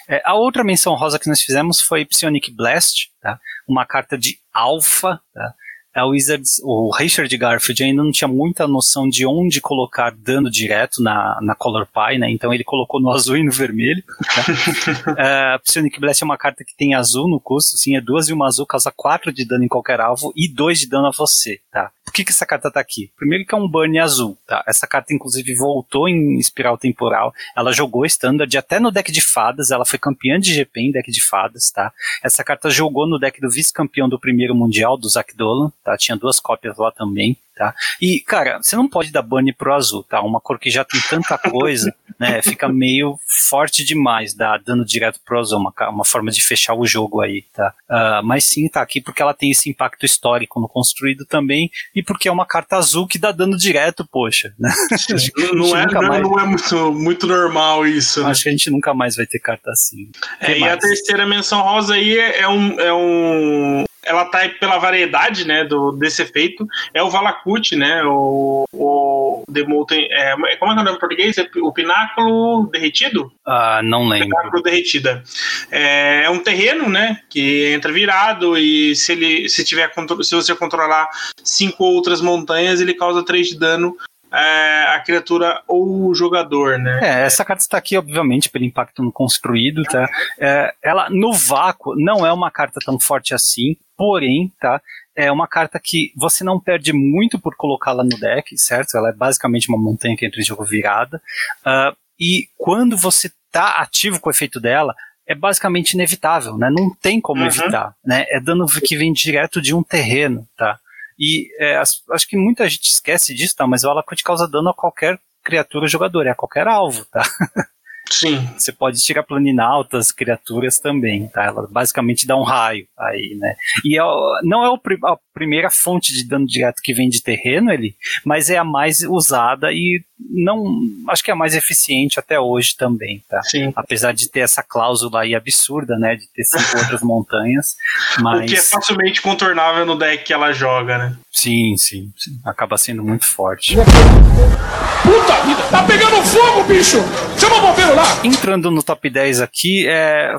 É, a outra menção rosa que nós fizemos foi Psionic Blast, tá? uma carta de alfa. Tá? A Wizards, o Richard Garfield ainda não tinha muita noção de onde colocar dano direto na, na Color Pie, né? Então ele colocou no azul e no vermelho. Tá? uh, Psionic Blast é uma carta que tem azul no custo, sim, é duas e uma azul, causa quatro de dano em qualquer alvo e dois de dano a você, tá? Por que, que essa carta tá aqui? Primeiro que é um burn azul, tá? Essa carta, inclusive, voltou em espiral temporal. Ela jogou standard até no deck de fadas. Ela foi campeã de GP em deck de fadas, tá? Essa carta jogou no deck do vice-campeão do primeiro mundial, do Zach Dolan, tá? Tinha duas cópias lá também tá? E, cara, você não pode dar bunny pro azul, tá? Uma cor que já tem tanta coisa, né? Fica meio forte demais, dá dano direto pro azul, uma, uma forma de fechar o jogo aí, tá? Uh, mas sim, tá aqui porque ela tem esse impacto histórico no construído também e porque é uma carta azul que dá dano direto, poxa, né? Não, é, não, mais... não é muito, muito normal isso. Né? Acho que a gente nunca mais vai ter carta assim. É, e a terceira menção rosa aí é, é um, é um ela tá pela variedade, né, do, desse efeito, é o Valakut, né, o, o The Molten, é, como é que é o nome em português? É o Pináculo Derretido? Ah, não lembro. Pináculo Derretida. É, é, um terreno, né, que entra virado e se ele, se tiver, se você controlar cinco outras montanhas, ele causa 3 de dano é, a criatura ou o jogador, né? É, essa carta está aqui, obviamente, pelo impacto no construído, tá? É, ela, no vácuo, não é uma carta tão forte assim, porém, tá? é uma carta que você não perde muito por colocá-la no deck, certo? Ela é basicamente uma montanha que entra em jogo virada. Uh, e quando você tá ativo com o efeito dela, é basicamente inevitável, né? Não tem como uhum. evitar, né? É dano que vem direto de um terreno, tá? E é, acho que muita gente esquece disso, tá? Mas o Alakut causa dano a qualquer criatura jogador, é a qualquer alvo, tá? Sim. Você pode tirar planinautas, criaturas também, tá? Ela basicamente dá um raio aí, né? E é, não é a primeira fonte de dano direto que vem de terreno, ele, mas é a mais usada e não acho que é a mais eficiente até hoje também, tá? Sim. Apesar de ter essa cláusula aí absurda, né? De ter cinco outras montanhas. Mas... O que é facilmente contornável no deck que ela joga, né? Sim, sim, sim. Acaba sendo muito forte. Puta vida! Tá pegando fogo, bicho! Chama o bombeiro lá! Entrando no top 10 aqui, é...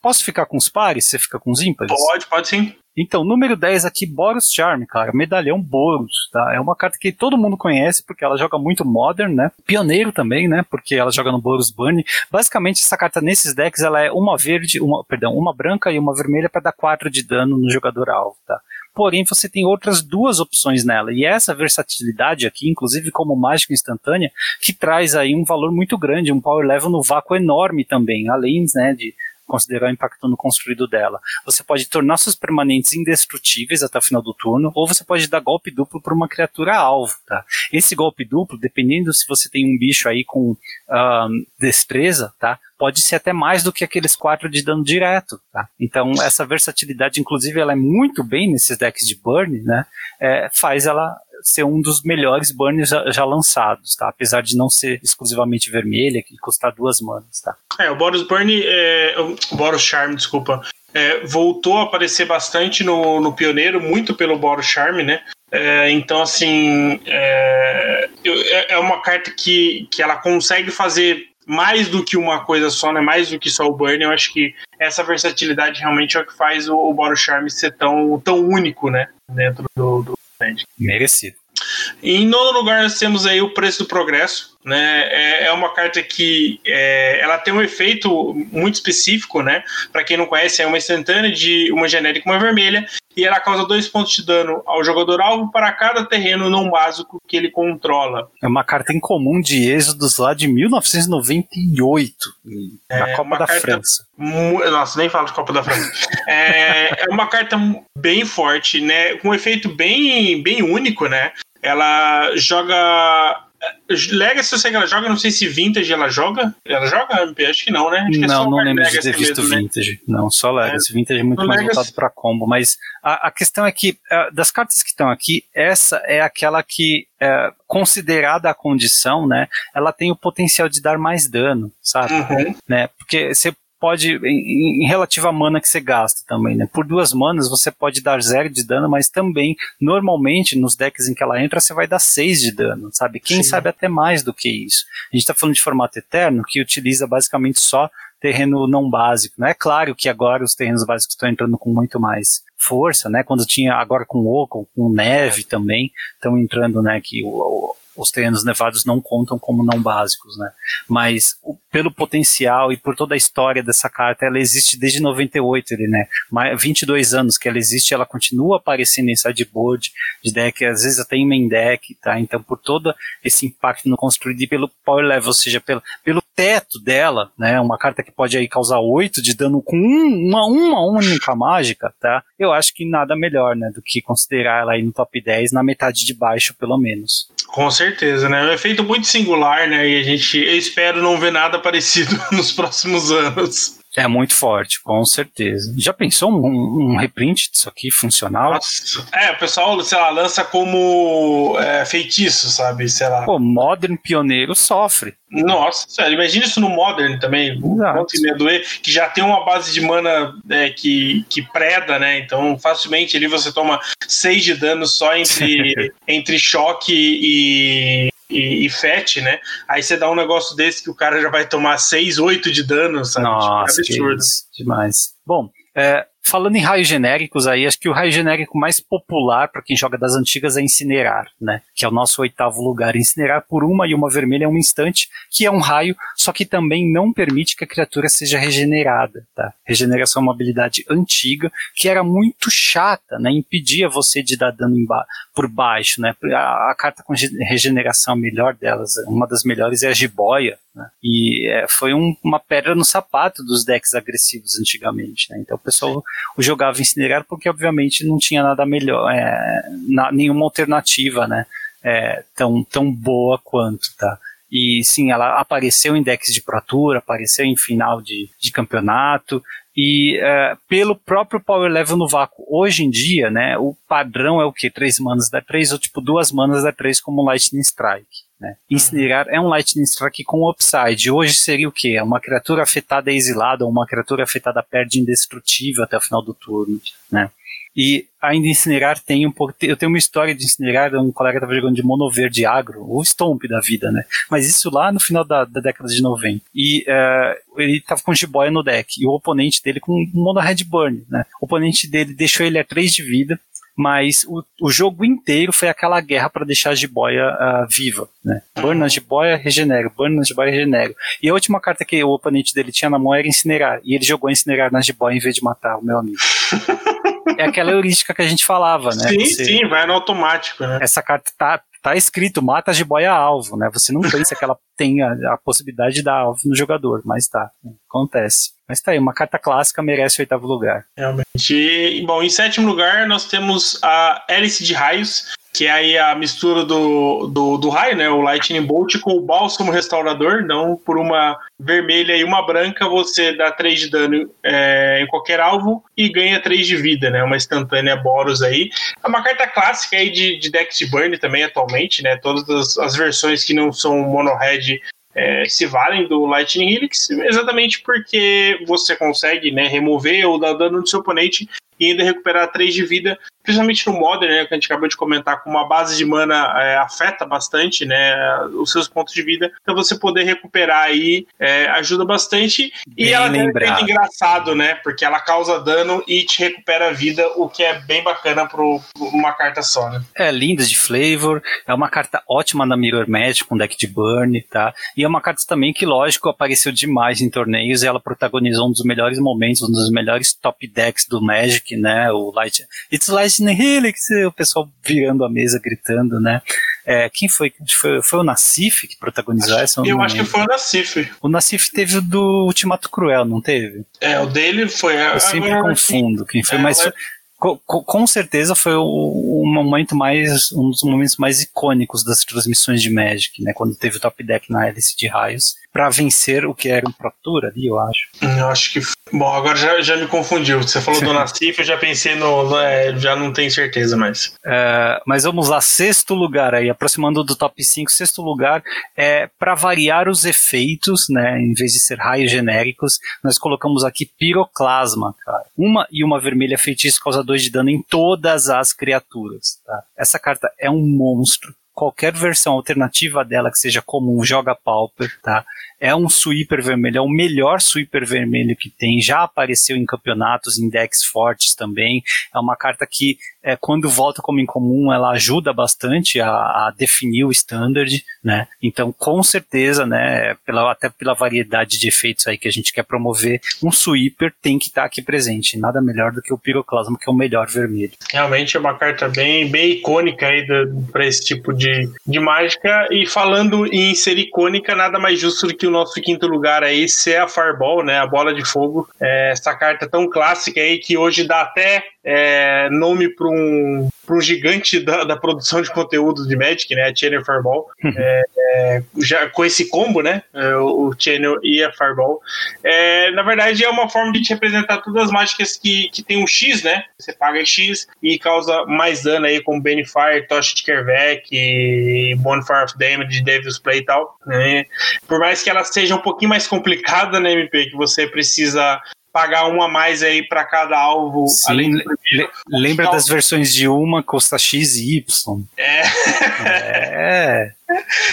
posso ficar com os pares? Você fica com os ímpares? Pode, pode sim. Então, número 10 aqui, Boros Charm, cara. Medalhão Boros, tá? É uma carta que todo mundo conhece, porque ela joga muito Modern, né? Pioneiro também, né? Porque ela joga no Boros Burn. Basicamente, essa carta nesses decks, ela é uma verde, uma, perdão, uma branca e uma vermelha para dar 4 de dano no jogador alvo, tá? porém você tem outras duas opções nela. E essa versatilidade aqui, inclusive como mágica instantânea, que traz aí um valor muito grande, um power level no vácuo enorme também, além né, de considerar o impacto no construído dela. Você pode tornar seus permanentes indestrutíveis até o final do turno, ou você pode dar golpe duplo para uma criatura alvo, tá? Esse golpe duplo, dependendo se você tem um bicho aí com uh, destreza, tá? Pode ser até mais do que aqueles quatro de dano direto, tá? Então essa versatilidade, inclusive, ela é muito bem nesses decks de burn, né? É, faz ela ser um dos melhores burns já, já, lançados, tá? Apesar de não ser exclusivamente vermelha, que custar duas manas, tá? É, o Boros Burn, é, o Boros Charm, desculpa, é, voltou a aparecer bastante no, no Pioneiro, muito pelo Boros Charm, né? É, então, assim, é, é, é uma carta que, que ela consegue fazer mais do que uma coisa só, né? Mais do que só o burn, eu acho que essa versatilidade realmente é o que faz o, o Boros Charm ser tão, tão único, né? Dentro do, do Merecido. Em nono lugar, nós temos aí o preço do progresso. Né? É, é uma carta que é, ela tem um efeito muito específico, né? Para quem não conhece, é uma instantânea de uma genérica e uma vermelha, e ela causa dois pontos de dano ao jogador alvo para cada terreno não básico que ele controla. É uma carta incomum de êxodos lá de 1998, na é Copa da carta, França. Nossa, nem falo de Copa da França. é, é uma carta bem forte, né? Com um efeito bem, bem único, né? Ela joga Legacy eu sei que ela joga, não sei se Vintage ela joga. Ela joga MP? Acho que não, né? Acho é não, não lembro de ter visto mesmo, né? Vintage. Né? Não, só Legacy. É. Vintage é muito no mais Legacy... voltado para combo. Mas a, a, questão é que, uh, das cartas que estão aqui, essa é aquela que, uh, considerada a condição, né? Ela tem o potencial de dar mais dano, sabe? Uhum. Né? Porque você pode, em, em relativa à mana que você gasta também, né? Por duas manas você pode dar zero de dano, mas também, normalmente, nos decks em que ela entra, você vai dar seis de dano, sabe? Quem Sim. sabe até mais do que isso. A gente tá falando de formato eterno, que utiliza basicamente só terreno não básico, né? É claro que agora os terrenos básicos estão entrando com muito mais força, né? Quando tinha agora com oco, com neve também, estão entrando, né? Que o, os terrenos nevados não contam como não básicos, né? Mas o, pelo potencial e por toda a história dessa carta, ela existe desde 98, ele, né? 22 anos que ela existe, ela continua aparecendo em sideboard de deck, às vezes até em main deck, tá? Então, por todo esse impacto no construído e pelo power level, ou seja, pelo, pelo teto dela, né? Uma carta que pode aí causar 8 de dano com um, uma, uma única mágica, tá? Eu acho que nada melhor, né? Do que considerar ela aí no top 10 na metade de baixo, pelo menos. Com certeza, né? É um efeito muito singular, né? E a gente, eu espero não ver nada parecido nos próximos anos. É muito forte, com certeza. Já pensou um, um reprint disso aqui funcional? Nossa. É, o pessoal, sei lá, lança como é, feitiço, sabe? Sei lá. Pô, Modern Pioneiro sofre. Nossa, sério, imagina isso no Modern também. Exato. que já tem uma base de mana é, que, que preda, né? Então, facilmente ali você toma 6 de dano só entre, entre choque e, e, e FET, né? Aí você dá um negócio desse que o cara já vai tomar 6, 8 de dano, sabe? Nossa, tipo, é absurdo. demais. Bom, é, falando em raios genéricos aí, acho que o raio genérico mais popular para quem joga das antigas é Incinerar, né? Que é o nosso oitavo lugar. Incinerar por uma e uma vermelha é um instante, que é um raio, só que também não permite que a criatura seja regenerada, tá? Regeneração é uma habilidade antiga que era muito chata, né? Impedia você de dar dano por baixo, né? A, a carta com regeneração melhor delas, uma das melhores é a jiboia, né? E é, foi um, uma pedra no sapato dos decks agressivos antigamente, né? Então o pessoal o jogava incinerar porque obviamente não tinha nada melhor, é, na, nenhuma alternativa, né? É, tão, tão boa quanto, tá? E sim, ela apareceu em decks de Pro Tour, apareceu em final de, de campeonato, e uh, pelo próprio power level no vácuo. Hoje em dia, né, o padrão é o que? Três manas da 3 ou tipo duas manas da 3 como Lightning Strike. Né? Incinerar é um Lightning Strike com upside. Hoje seria o que? É uma criatura afetada é exilada ou uma criatura afetada perde indestrutível até o final do turno. Né? E ainda incinerar tem um pouco. Eu tenho uma história de incinerar, um colega estava jogando de mono verde agro, o Stomp da vida, né? Mas isso lá no final da, da década de 90. E uh, ele estava com jiboia no deck, e o oponente dele com mono red burn, né? O oponente dele deixou ele a 3 de vida, mas o, o jogo inteiro foi aquela guerra para deixar a jiboia uh, viva, né? Burn na jiboia, regenera, burn na jiboia, regenera. E a última carta que o oponente dele tinha na mão era incinerar, e ele jogou incinerar na jiboia em vez de matar o meu amigo. é aquela heurística que a gente falava, né? Sim, Você, sim, vai no automático, né? Essa carta tá, tá escrito, mata a jiboia alvo, né? Você não pensa que ela tem a, a, possibilidade de dar alvo no jogador, mas tá, acontece. Mas tá aí, uma carta clássica merece o oitavo lugar. Realmente. E, bom, em sétimo lugar nós temos a Hélice de Raios, que é aí a mistura do, do, do raio, né? O Lightning Bolt com o bálsamo restaurador. Então, por uma vermelha e uma branca, você dá 3 de dano é, em qualquer alvo e ganha 3 de vida, né? Uma instantânea Boros aí. É uma carta clássica aí de, de decks de burn também atualmente, né? Todas as, as versões que não são mono-red é, se valem do Lightning Helix, exatamente porque você consegue né, remover ou dar dano no seu oponente e ainda recuperar 3 de vida, principalmente no Modern, né, que a gente acabou de comentar, com uma base de mana é, afeta bastante né, os seus pontos de vida. Então você poder recuperar aí é, ajuda bastante. Bem e ela tem um efeito engraçado, né? Porque ela causa dano e te recupera a vida, o que é bem bacana para uma carta só, né? É linda de flavor, é uma carta ótima na Mirror Match com deck de burn, tá? E é uma carta também que, lógico, apareceu demais em torneios e ela protagonizou um dos melhores momentos, um dos melhores top decks do Magic, né? O Light. It's Lightning Helix, o pessoal virando a mesa, gritando, né? É, quem foi? foi? Foi o Nassif que protagonizou acho, essa? Eu acho que foi o Nassif. O Nassif teve o do Ultimato Cruel, não teve? É, o dele foi. Eu sempre confundo quem foi, é, mas. Com, com, certeza foi o, o, momento mais um dos momentos mais icônicos das transmissões de Magic, né? Quando teve o top deck na hélice de raios para vencer o que era um Pro Tour ali, eu acho. Eu acho que. Bom, agora já, já me confundiu. Você falou do Nassif, eu já pensei no. no é, já não tenho certeza mais. É, mas vamos lá, sexto lugar aí, aproximando do top 5, sexto lugar é para variar os efeitos, né? Em vez de ser raios genéricos, nós colocamos aqui piroclasma, cara. Uma e uma vermelha feitiço causa 2 de dano em todas as criaturas. Tá? Essa carta é um monstro qualquer versão alternativa dela que seja comum joga Pauper, tá? É um sweeper vermelho, é o melhor sweeper vermelho que tem, já apareceu em campeonatos, em decks fortes também. É uma carta que, é, quando volta como incomum, ela ajuda bastante a, a definir o standard, né? Então, com certeza, né, pela, até pela variedade de efeitos aí que a gente quer promover, um sweeper tem que estar tá aqui presente. Nada melhor do que o Piroclasma, que é o melhor vermelho. Realmente é uma carta bem, bem icônica aí para esse tipo de, de mágica. E falando em ser icônica, nada mais justo do que o nosso quinto lugar aí ser a Fireball, né? A bola de fogo. É, essa carta tão clássica aí que hoje dá até é, nome para um, um gigante da, da, produção de conteúdo de Magic, né? A Channel Fireball. é, é, já com esse combo, né? É, o Channel e a Fireball. É, na verdade, é uma forma de te representar todas as mágicas que, que tem um X, né? Você paga X e causa mais dano aí, como Benefire, Tocha de Kervek, Bonfire of Damage, Devil's Play e tal. Né? Por mais que ela seja um pouquinho mais complicada, né, MP? Que você precisa pagar um a mais aí para cada alvo. Sim, além do le lembra das versões de uma custa X e Y. É. é.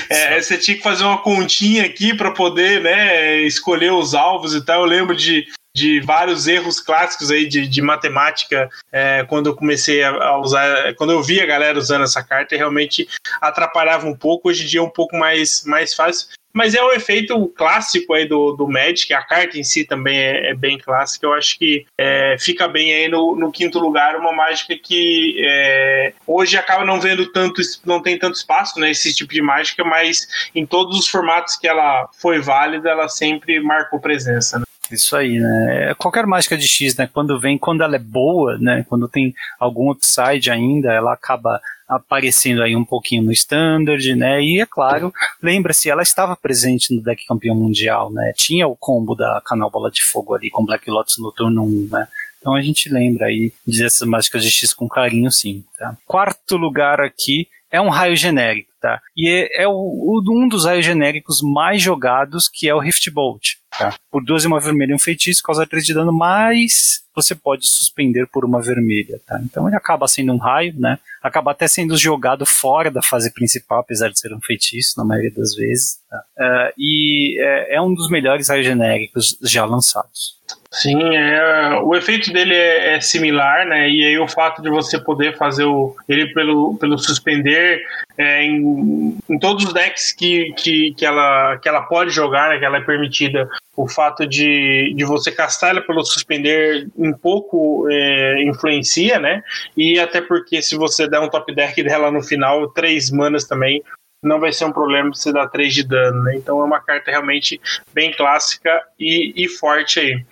É, você tinha que fazer uma continha aqui para poder, né, escolher os alvos e tal. Eu lembro de de vários erros clássicos aí de, de matemática é, quando eu comecei a, usar, quando eu vi a galera usando essa carta, realmente atrapalhava um pouco. Hoje em dia é um pouco mais, mais fácil. Mas é o efeito clássico aí do, do Magic, a carta em si também é, é bem clássica. Eu acho que é, fica bem aí no, no, quinto lugar, uma mágica que é, hoje acaba não vendo tanto, não tem tanto espaço, né? Tipo de mágica, mas em todos os formatos que ela foi válida, ela sempre marcou presença. Né? Isso aí, né? É, qualquer mágica de X, né? Quando vem, quando ela é boa, né? Quando tem algum upside ainda, ela acaba aparecendo aí um pouquinho no standard, né? E é claro, lembra-se, ela estava presente no deck campeão mundial, né? Tinha o combo da Canal Bola de Fogo ali com Black Lotus no turno 1, né? Então a gente lembra aí dessas mágicas de X com carinho, sim. Tá? Quarto lugar aqui é um raio genérico, tá? E é, é o, um dos raios genéricos mais jogados, que é o Rift Bolt. Tá? Por duas e uma vermelha e um feitiço, causa 3 de dano, mas você pode suspender por uma vermelha. Tá? Então ele acaba sendo um raio, né? acaba até sendo jogado fora da fase principal, apesar de ser um feitiço na maioria das vezes. Tá? Uh, e é, é, um dos melhores raios genéricos já lançados. Sim, é, o efeito dele é, é, similar, né? E aí o fato de você poder fazer o, ele pelo, pelo suspender é, em, em, todos os decks que, que, que, ela, que ela pode jogar, né, que ela é permitida, o fato de, de você castar ela pelo suspender um pouco é, influencia, né? E até porque se você der um top deck dela no final, três manas também, não vai ser um problema você dar 3 de dano, né? Então é uma carta realmente bem clássica e, e forte aí.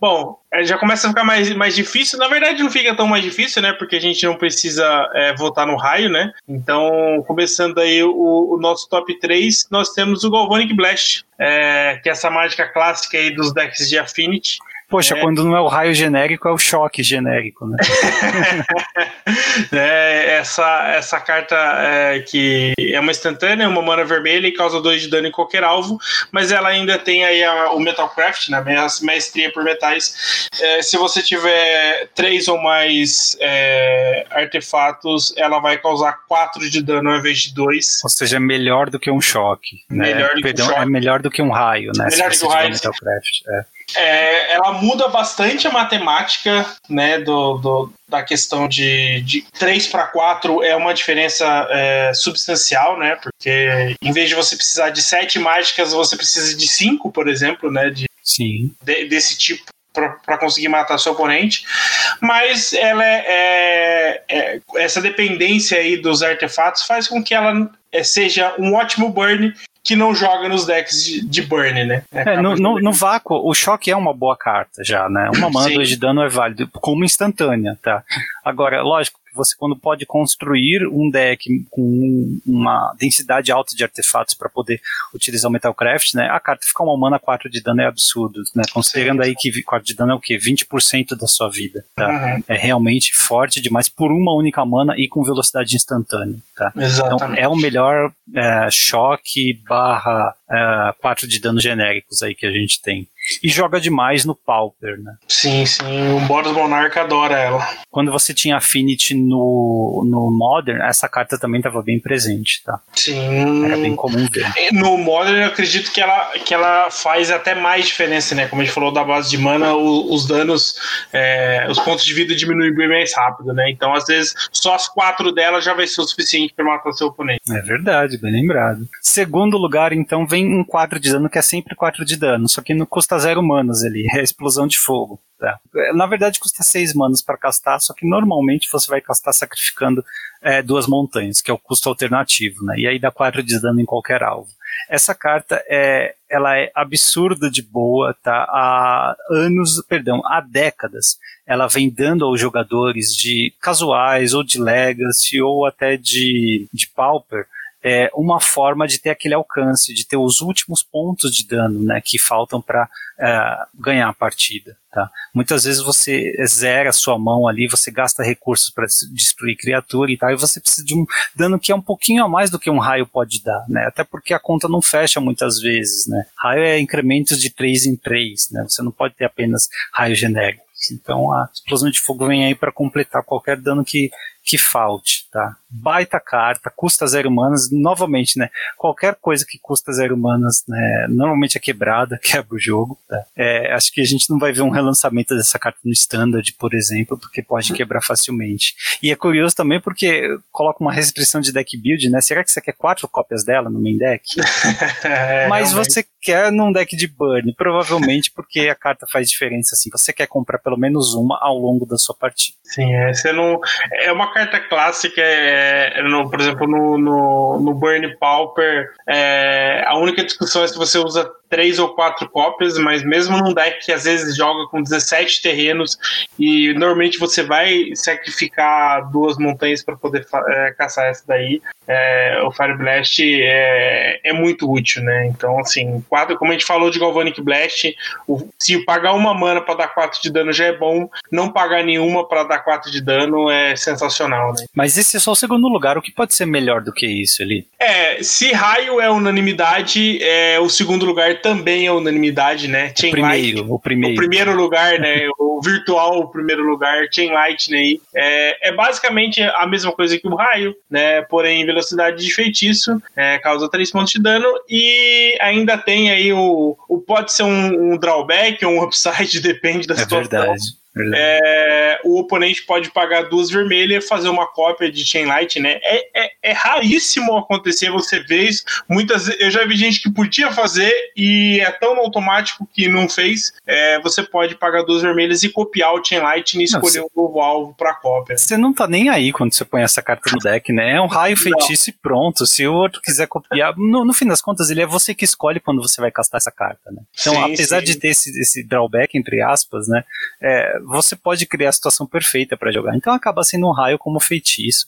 Bom, é, já começa a ficar mais, mais difícil. Na verdade, não fica tão mais difícil, né? Porque a gente não precisa é, votar no raio, né? Então, começando aí o, o nosso top 3, nós temos o Galvanic Blast, é, que é essa mágica clássica aí dos decks de Affinity. Poxa, é. quando não é o raio genérico, é o choque genérico, né? é, essa, essa carta é, que é uma instantânea, uma mana vermelha e causa 2 de dano em qualquer alvo, mas ela ainda tem aí a, o Metalcraft, né? Maestria por metais. É, se você tiver três ou mais é, artefatos, ela vai causar 4 de dano ao invés de 2. Ou seja, é melhor do que um choque. Né? Melhor do Perdão, que um choque. É melhor do que um raio, né? Melhor do que um raio. Metalcraft. É. É, ela muda bastante a matemática né, do, do da questão de, de 3 para 4 é uma diferença é, substancial, né? Porque em vez de você precisar de 7 mágicas, você precisa de 5, por exemplo, né? De, Sim. De, desse tipo para conseguir matar seu oponente, mas ela é, é, é, essa dependência aí dos artefatos faz com que ela é, seja um ótimo burn que não joga nos decks de, de burn, né? É, no, no, no, vácuo, o choque é uma boa carta já, né? Uma mana 2 de dano é válido, como instantânea, tá? Agora, lógico, você quando pode construir um deck com uma densidade alta de artefatos para poder utilizar o Metalcraft, né? A carta ficar uma mana 4 de dano é absurdo, né? Considerando aí que 4 de dano é o quê? 20% da sua vida, tá? Uhum. É realmente forte demais por uma única mana e com velocidade instantânea, tá? Exatamente. Então é o melhor é, choque barra é, 4 de dano genéricos aí que a gente tem e joga demais no Pauper, né? Sim, sim, o Boros Monarca adora ela. Quando você tinha Affinity no, no Modern, essa carta também estava bem presente, tá? Sim. Era bem comum ver. No Modern, eu acredito que ela, que ela faz até mais diferença, né? Como a gente falou da base de mana, o, os danos, é, os pontos de vida diminuem bem mais rápido, né? Então, às vezes, só as quatro dela já vai ser o suficiente para matar seu oponente. É verdade, bem lembrado. Segundo lugar, então, vem um 4 de dano, que é sempre 4 de dano, só que no custa zero manas ali, é explosão de fogo. Tá? Na verdade custa 6 manas para castar, só que normalmente você vai castar sacrificando é, duas montanhas, que é o custo alternativo, né? E aí dá 4 de dano em qualquer alvo. Essa carta é, ela é absurda de boa, tá? Há anos, perdão, há décadas, ela vem dando aos jogadores de casuais ou de legacy ou até de, de pauper é, uma forma de ter aquele alcance, de ter os últimos pontos de dano né, que faltam para é, ganhar a partida. Tá? Muitas vezes você zera a sua mão ali, você gasta recursos para destruir criatura e tal, e você precisa de um dano que é um pouquinho a mais do que um raio pode dar, né? Até porque a conta não fecha muitas vezes, né? Raio é incrementos de 3 em 3, né? Você não pode ter apenas raio genérico. Então a explosão de fogo vem aí para completar qualquer dano que, que falte, tá? Baita carta, custa zero manas, novamente, né? Qualquer coisa que custa zero manas, né? Normalmente é quebrada, quebra o jogo, tá? É, acho que a gente não vai ver um relançamento dessa carta no Standard, por exemplo, porque pode quebrar facilmente. E é curioso também porque coloca uma restrição de deck build, né? Será que você quer quatro cópias dela no main deck? É, Mas realmente. você quer num deck de burn, provavelmente porque a carta faz diferença, assim. Você quer comprar pelo menos uma ao longo da sua partida. Sim, é, você não, é uma carta clássica, é, é no- por exemplo, no, no, no Burn Pauper, é, a única discussão é se você usa três ou quatro cópias, mas mesmo num deck que às vezes joga com 17 terrenos e normalmente você vai sacrificar duas montanhas para poder é, caçar essa daí, é, o Fire Blast é, é muito útil, né? Então, assim, quatro, como a gente falou de Galvanic Blast, o- se pagar uma mana para dar 4 de dano já é bom, não pagar nenhuma para dar 4 de dano é sensacional, né? Mas esse é só o segundo lugar, o que pode ser melhor do que isso ali? É, se raio é unanimidade, é, o segundo lugar também é unanimidade, né? Chain Light, Primeiro, o primeiro. o primeiro lugar, né? o virtual, o primeiro lugar, Chain Lightning aí. É, é basicamente a mesma coisa que o raio, né? Porém, velocidade de feitiço, é, causa 3 pontos de dano e ainda tem aí o. o pode ser um, um drawback ou um upside, depende da É situação. verdade. É, o oponente pode pagar duas vermelhas e fazer uma cópia de Chain Light, né? É, é, é raríssimo acontecer você ver isso. Muitas eu já vi gente que podia fazer e é tão automático que não fez. É, você pode pagar duas vermelhas e copiar o Chain Light e escolher Não, um novo alvo para cópia. Você não tá nem aí quando você põe essa carta no deck, né? É um raio feitiço e pronto. Se o outro quiser copiar, no, no fim das contas, ele é você que escolhe quando você vai castar essa carta, né? Então, Sim, apesar sim. de ter esse, esse drawback, entre aspas, né? é, você pode criar a situação perfeita pra jogar. Então acaba sendo um raio como feitiço.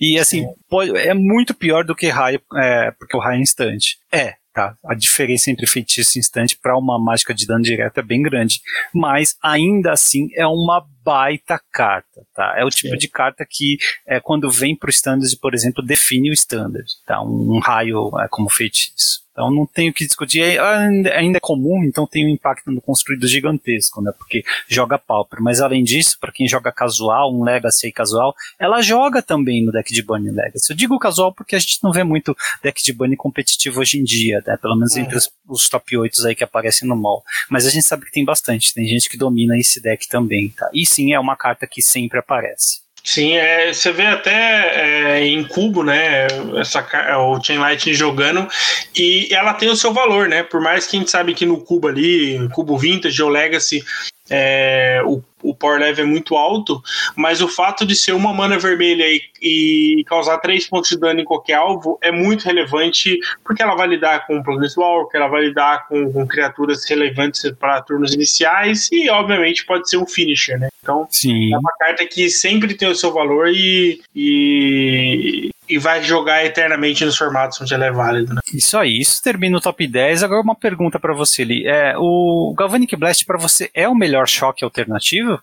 E assim, pode- é muito pior do que raio, é, porque o raio é instante. É, tá? A diferença entre feitiço e instante para uma mágica de dano direto é bem grande. Mas ainda assim é uma baita carta, tá? É o tipo de carta que é, quando vem pro standard, por exemplo, define o standard, tá? Um, um raio é, como feitiço. Então não tem o que discutir. É, ainda ainda é comum, então tem um impacto no construído gigantesco, né? Porque joga pauper. Mas além disso, para quem joga casual, um Legacy aí casual, ela joga também no deck de Bunny Legacy. Eu digo casual porque a gente não vê muito deck de Bunny competitivo hoje em dia, né? Pelo menos entre os, os top 8 aí que aparecem no mall. Mas a gente sabe que tem bastante, tem gente que domina esse deck também, tá? E sim, é uma carta que sempre aparece. Sim, é, você vê até é, em cubo, né? Essa, ca- o Chain Lightning jogando e ela tem o seu valor, né? Por mais que a gente sabe que no cubo ali, cubo Vintage ou Legacy, é, o, o power level é muito alto, mas o fato de ser uma mana vermelha e, e causar 3 pontos de dano em qualquer alvo é muito relevante, porque ela vai lidar com Planeswalker, ela vai lidar com, com criaturas relevantes para turnos iniciais e, obviamente, pode ser um finisher, né? Então, Sim. é uma carta que sempre tem o seu valor e, e, e vai jogar eternamente nos formatos onde ela é válida. Né? Isso aí, isso termina o top 10. Agora uma pergunta pra você ali. É, o Galvanic Blast pra você é o melhor choque alternativo?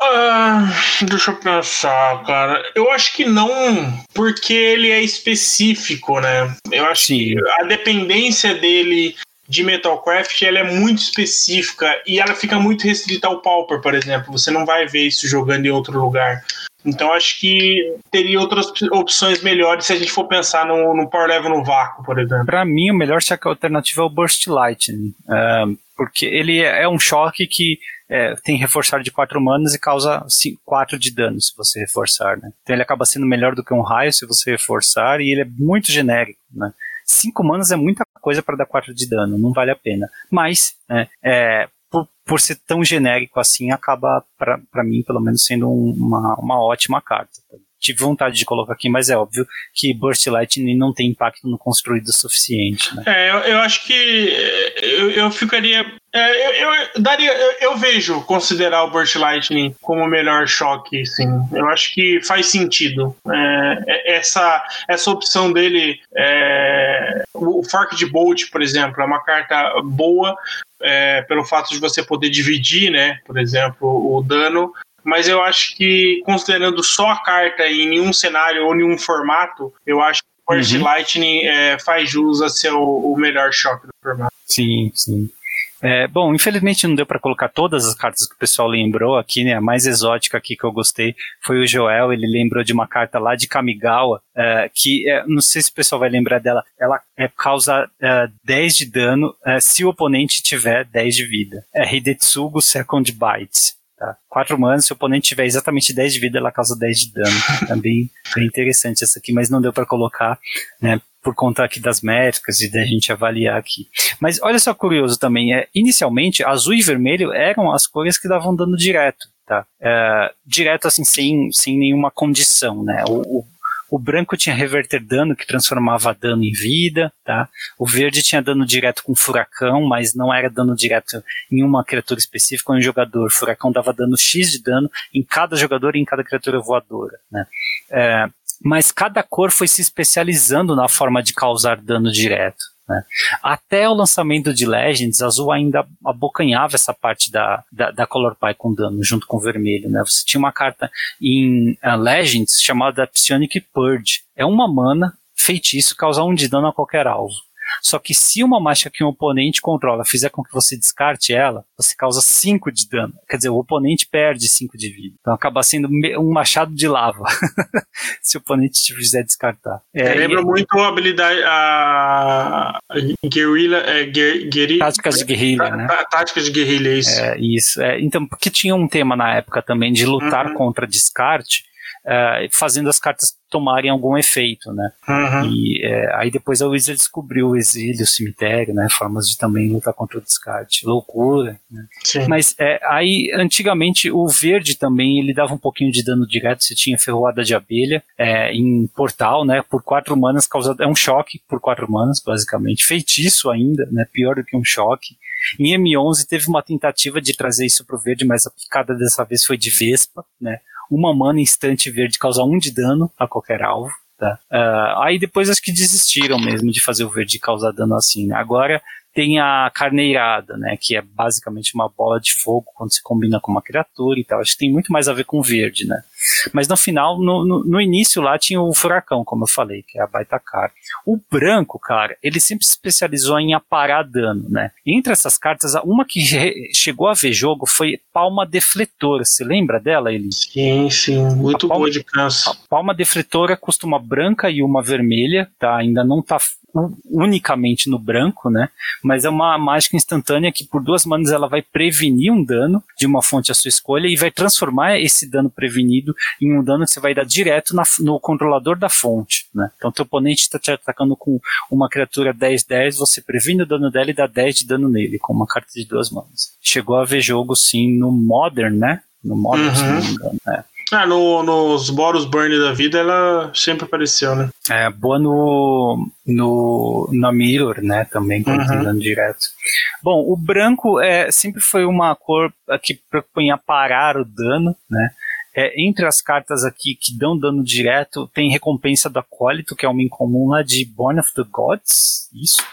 Ah, deixa eu pensar, cara. Eu acho que não, porque ele é específico, né? Eu acho Sim. que a dependência dele de Metalcraft ela é muito específica e ela fica muito restrita ao Pauper, por exemplo. Você não vai ver isso jogando em outro lugar. Então acho que teria outras opções melhores se a gente for pensar no, no Power Level no vácuo, por exemplo. Pra mim, o melhor choque alternativo é o Burst Lightning. é, porque ele é um choque que é, tem reforçar de 4 manas e causa 4 de dano se você reforçar, né? Então ele acaba sendo melhor do que um raio se você reforçar e ele é muito genérico, né? 5 manas é muita coisa para dar 4 de dano, não vale a pena. Mas, né, é, por, por ser tão genérico assim, acaba, para mim, pelo menos, sendo um, uma, uma ótima carta. Tive vontade de colocar aqui, mas é óbvio que Burst Lightning não tem impacto no construído o suficiente. Né? É, eu, eu acho que eu, eu ficaria. É, eu, eu, daria, eu, eu, vejo considerar o Burst Lightning como o melhor choque, sim. Eu acho que faz sentido. É, essa, essa opção dele, é, o Fork de Bolt, por exemplo, é uma carta boa é, pelo fato de você poder dividir, né? Por exemplo, o dano. Mas eu acho que, considerando só a carta em nenhum cenário ou nenhum formato, eu acho que o Burst uhum. Lightning é, faz jus a ser o, o melhor choque do formato. Sim, sim. É, bom, infelizmente não deu para colocar todas as cartas que o pessoal lembrou aqui, né? A mais exótica aqui que eu gostei foi o Joel, ele lembrou de uma carta lá de Kamigawa, é, que é, não sei se o pessoal vai lembrar dela, ela é, causa é, 10 de dano é, se o oponente tiver 10 de vida. É Hidetsugu Second Bite. Tá? 4 manas, se o oponente tiver exatamente 10 de vida, ela causa 10 de dano. É bem, bem interessante essa aqui, mas não deu para colocar, né? por conta aqui das métricas e da gente avaliar aqui. Mas olha só curioso também, é, inicialmente azul e vermelho eram as cores que davam dano direto, tá? É, direto assim, sem, sem nenhuma condição, né? O, o, o, branco tinha reverter dano, que transformava dano em vida, tá? O verde tinha dano direto com furacão, mas não era dano direto em uma criatura específica, um jogador. Furacão dava dano X de dano em cada jogador e em cada criatura voadora, né? É, mas cada cor foi se especializando na forma de causar dano direto. Né? Até o lançamento de Legends, Azul ainda abocanhava essa parte da, da, da Color Pie com dano, junto com vermelho. Né? Você tinha uma carta em uh, Legends chamada Psionic Purge. É uma mana, feitiço, causar um de dano a qualquer alvo. Só que se uma mágica que um oponente controla fizer com que você descarte ela, você causa 5 de dano. Quer dizer, o oponente perde 5 de vida. Então acaba sendo um machado de lava. se o oponente te fizer descartar. É, lembra e... muito a habilidade. A guerrilha. É, guerrilha táticas de guerrilha, né? Táticas de guerrilha, isso. É, isso. É, então, porque tinha um tema na época também de lutar uhum. contra descarte. Uh, fazendo as cartas tomarem algum efeito, né? Uhum. E é, aí depois a Wizard descobriu o exílio, o cemitério, né? Formas de também lutar contra o descarte. Loucura, né? Mas é, aí, antigamente, o verde também, ele dava um pouquinho de dano direto, você tinha ferroada de abelha é, em portal, né? Por quatro manas, causado, é um choque por quatro manas, basicamente. Feitiço ainda, né? Pior do que um choque. Em M11 teve uma tentativa de trazer isso pro verde, mas a picada dessa vez foi de Vespa, né? Uma mana instante verde causa um de dano a qualquer alvo. Tá? Uh, aí depois acho que desistiram mesmo de fazer o verde causar dano assim. Agora tem a carneirada, né, que é basicamente uma bola de fogo quando se combina com uma criatura e tal. Acho que tem muito mais a ver com verde, né. Mas no final, no, no, no início lá tinha o furacão, como eu falei, que é a baita cara. O branco, cara, ele sempre se especializou em aparar dano, né. Entre essas cartas, uma que chegou a ver jogo foi Palma Defletora. Você lembra dela, Eli? Sim, sim, muito palma, boa de canso. A Palma Defletora custa uma branca e uma vermelha, tá? Ainda não tá unicamente no branco, né? Mas é uma mágica instantânea que por duas manas ela vai prevenir um dano de uma fonte à sua escolha e vai transformar esse dano prevenido em um dano que você vai dar direto na, no controlador da fonte, né? Então teu oponente está te atacando com uma criatura 10-10, você previne o dano dela e dá 10 de dano nele, com uma carta de duas manas. Chegou a ver jogo sim no Modern, né? No Modern, uhum. se não me engano, né? Ah, no, nos Boros Burn da vida ela sempre apareceu, né? É, boa no, no, na Mirror, né? Também, quando uhum. direto. Bom, o branco é, sempre foi uma cor que propõe parar o dano, né? É, entre as cartas aqui que dão dano direto, tem recompensa do acólito, que é uma incomum lá de Born of the Gods, isso.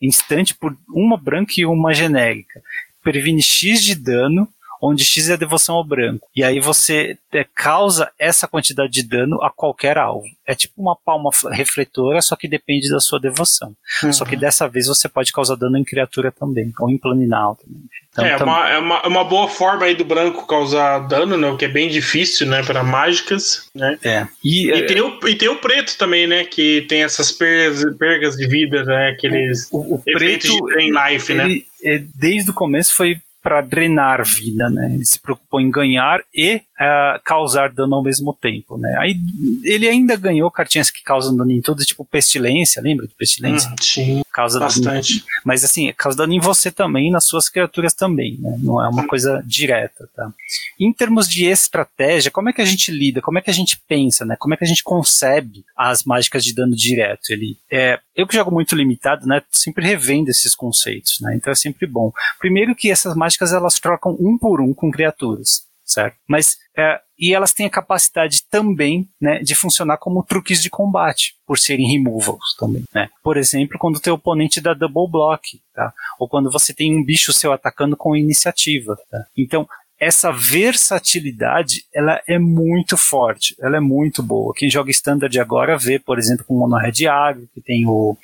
Instante por uma branca e uma genérica. Previne X de dano onde X é a devoção ao branco. E aí você é, causa essa quantidade de dano a qualquer alvo. É tipo uma palma refletora, só que depende da sua devoção. Uhum. Só que dessa vez você pode causar dano em criatura também, ou em planinal também. Então, é, tam... uma, é, uma, é uma boa forma aí do branco causar dano, né? O que é bem difícil, né? Para mágicas, né? É. E, e, tem o, e tem o preto também, né? Que tem essas perdas, perdas de vida, né? Aqueles o, o preto em life, né? ele, né? Desde o começo foi para drenar vida, né? Ele se preocupou em ganhar e uh, causar dano ao mesmo tempo, né? Aí ele ainda ganhou cartinhas que causam dano em tudo, tipo pestilência, lembra de pestilência? Hum, sim, causa bastante. Dano, mas assim, causa dano em você também, nas suas criaturas também, né? Não é uma hum. coisa direta, tá? Em termos de estratégia, como é que a gente lida? Como é que a gente pensa, né? Como é que a gente concebe as mágicas de dano direto? Ele é, eu que jogo muito limitado, né? Sempre revendo esses conceitos, né? Então é sempre bom. Primeiro que essas mágicas mágicas elas trocam um por um com criaturas, certo? Mas é, e elas têm a capacidade também né, de funcionar como truques de combate, por serem removals também. Né? Por exemplo, quando o teu oponente dá double block, tá? ou quando você tem um bicho seu atacando com iniciativa. Tá? Então, essa versatilidade, ela é muito forte, ela é muito boa. Quem joga Standard agora vê, por exemplo, com o Mono Red Agro, que tem o,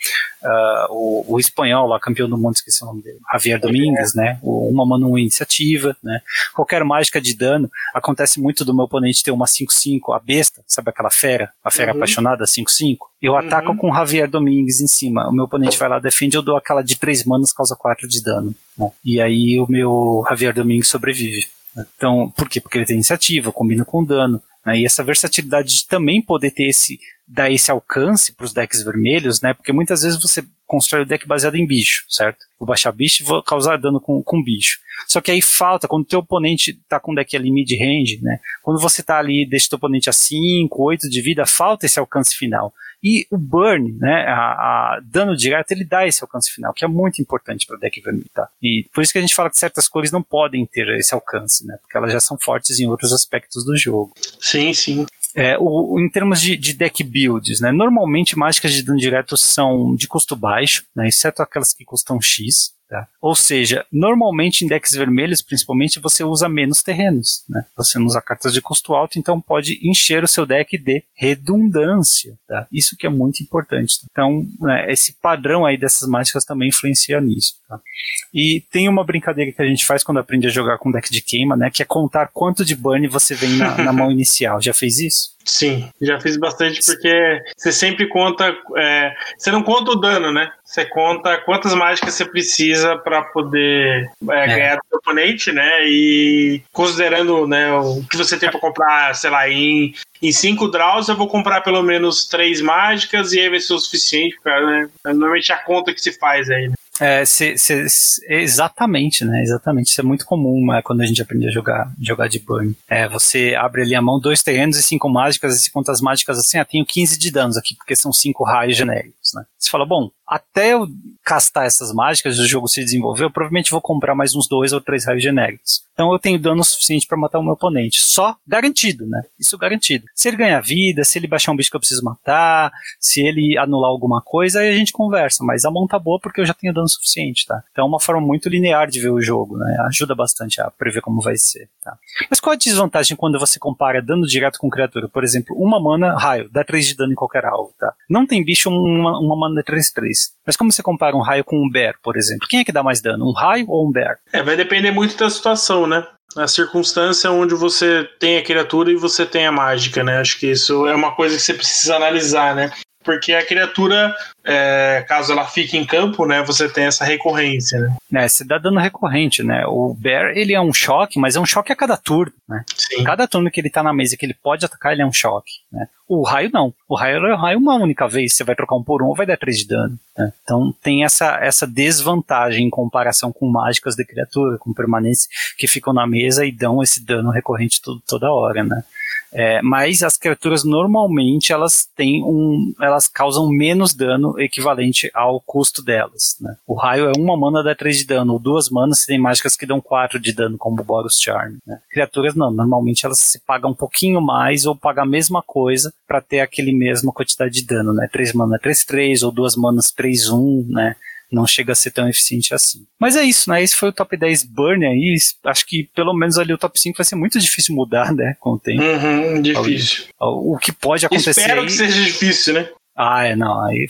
uh, o, o, espanhol lá, campeão do mundo, esqueci o nome dele, Javier Domingues, né? O, uma mano iniciativa, né? Qualquer mágica de dano, acontece muito do meu oponente ter uma 5-5, a besta, sabe aquela fera, a fera uhum. apaixonada 5-5? Eu uhum. ataco com Javier Domingues em cima, o meu oponente vai lá, defende, eu dou aquela de 3 manos, causa 4 de dano. Né? E aí o meu Javier Domingues sobrevive. Então, por quê? Porque ele tem iniciativa, combina com dano. Né? E essa versatilidade de também poder ter esse, dar esse alcance para os decks vermelhos, né? Porque muitas vezes você constrói o deck baseado em bicho, certo? Vou baixar bicho e vou causar dano com, com bicho. Só que aí falta, quando o teu oponente tá com deck ali mid-range, né? Quando você tá ali, deixa o teu oponente a 5, 8 de vida, falta esse alcance final. E o burn, né, a, a, dano direto, ele dá esse alcance final, que é muito importante para deck vermelho, tá? E por isso que a gente fala que certas cores não podem ter esse alcance, né? Porque elas já são fortes em outros aspectos do jogo. Sim, sim. É, o, em termos de, de, deck builds, né, normalmente mágicas de dano direto são de custo baixo, né, exceto aquelas que custam X. Tá? Ou seja, normalmente em decks vermelhos, principalmente, você usa menos terrenos. Né? Você não usa cartas de custo alto, então pode encher o seu deck de redundância. Tá? Isso que é muito importante. Então, né, esse padrão aí dessas mágicas também influencia nisso. Tá? E tem uma brincadeira que a gente faz quando aprende a jogar com deck de queima, né? Que é contar quanto de burn você vem na, na mão inicial. Já fez isso? Sim, já fiz bastante porque você sempre conta. É, você não conta o dano, né? Você conta quantas mágicas você precisa para poder é, é. ganhar do oponente, né? E considerando né, o que você tem para comprar, sei lá, em, em cinco draws eu vou comprar pelo menos três mágicas e aí vai ser o suficiente, cara, né? Normalmente é a conta que se faz aí. Né? É, se, se, exatamente, né? Exatamente. Isso é muito comum é, quando a gente aprende a jogar, jogar de burn. É, você abre ali a mão, dois terrenos e cinco mágicas, e se conta as mágicas assim, ah, tenho 15 de danos aqui, porque são cinco raios genéricos, né? Você fala, bom, até eu castar essas mágicas e o jogo se desenvolver, eu provavelmente vou comprar mais uns dois ou três raios genéricos. Então eu tenho dano suficiente para matar o meu oponente. Só garantido, né? Isso garantido. Se ele ganhar vida, se ele baixar um bicho que eu preciso matar, se ele anular alguma coisa, aí a gente conversa. Mas a mão tá boa porque eu já tenho dano suficiente, tá? Então é uma forma muito linear de ver o jogo, né? Ajuda bastante a prever como vai ser, tá? Mas qual a desvantagem quando você compara dano direto com criatura? Por exemplo, uma mana, raio, dá 3 de dano em qualquer alvo, tá? Não tem bicho, uma, uma mana 3-3. Mas como você compara um raio com um bear, por exemplo? Quem é que dá mais dano, um raio ou um bear? É, vai depender muito da situação, né? A circunstância onde você tem a criatura e você tem a mágica, né? Acho que isso é uma coisa que você precisa analisar, né? Porque a criatura, é, caso ela fique em campo, né, você tem essa recorrência, né? É, você dá dano recorrente, né? O Bear, ele é um choque, mas é um choque a cada turno, né? Sim. Cada turno que ele tá na mesa que ele pode atacar, ele é um choque, né? O raio não. O raio é raio uma única vez. Você vai trocar um por um vai dar três de dano. Né? Então tem essa, essa desvantagem em comparação com mágicas de criatura, com permanência, que ficam na mesa e dão esse dano recorrente tudo, toda hora, né? É, mas as criaturas normalmente elas têm um, elas causam menos dano equivalente ao custo delas. Né? O raio é uma mana dá 3 de dano, ou duas manas tem mágicas que dão 4 de dano, como o Boros Charm. Né? Criaturas não, normalmente elas se pagam um pouquinho mais ou pagam a mesma coisa para ter aquele mesma quantidade de dano, né? 3 mana 3 3 ou duas manas 3 1, né? não chega a ser tão eficiente assim. Mas é isso, né? Esse foi o top 10 Burn aí. Acho que pelo menos ali o top 5 vai ser muito difícil mudar, né? Com o tempo. Uhum, difícil. O, o que pode acontecer. Espero aí... que seja difícil, né? Ah, é, não. Aí,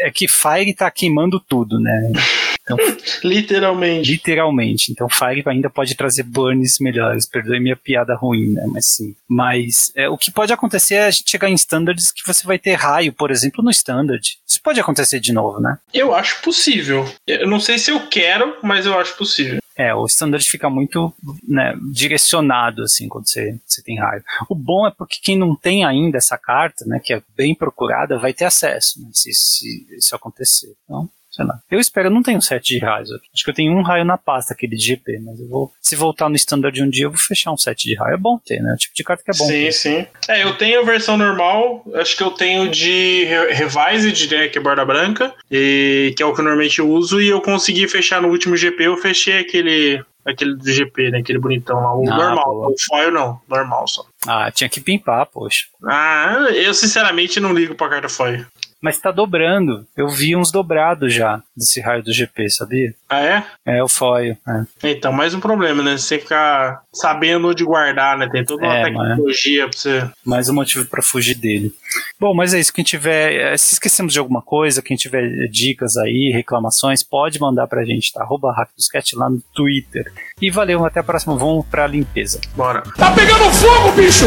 é que Fire tá queimando tudo, né? Então, literalmente. Literalmente. Então Fire ainda pode trazer burns melhores. Perdoe minha piada ruim, né? Mas sim. Mas é, o que pode acontecer é a gente chegar em standards que você vai ter raio, por exemplo, no standard. Isso pode acontecer de novo, né? Eu acho possível. Eu não sei se eu quero, mas eu acho possível. É, o standard fica muito né, direcionado, assim, quando você, você tem raio. O bom é porque quem não tem ainda essa carta, né, que é bem procurada, vai ter acesso, né, se, se isso acontecer. Então, sei lá. Eu espero, eu não tenho sete de raios aqui. Acho que eu tenho um raio na pasta, aquele de GP, mas eu vou. Se voltar no standard um dia, eu vou fechar um set de raio. É bom ter, né? O tipo de carta que é bom. Sim, ter. sim. É, eu tenho a versão normal, acho que eu tenho de Revised, né? Que é borda branca, e que é o que eu normalmente uso, e eu consegui fechar no último GP, eu fechei aquele aquele do GP, né? Aquele bonitão lá. O ah, normal. O foil não. Normal só. Ah, tinha que pimpar, poxa. Ah, eu sinceramente não ligo pra carta foil. Mas tá dobrando. Eu vi uns dobrados já desse raio do GP, sabia? Ah, é? É, o foil. É. Então, mais um problema, né? Você ficar sabendo onde guardar, né? Tem toda uma É, tecnologia pra você. Mais um motivo pra fugir dele. Bom, mas é isso. Quem tiver. eh, Se esquecemos de alguma coisa, quem tiver dicas aí, reclamações, pode mandar pra gente, tá? Arroba Hack do Sketch lá no Twitter. E valeu, até a próxima. Vamos pra limpeza. Bora. Tá pegando fogo, bicho!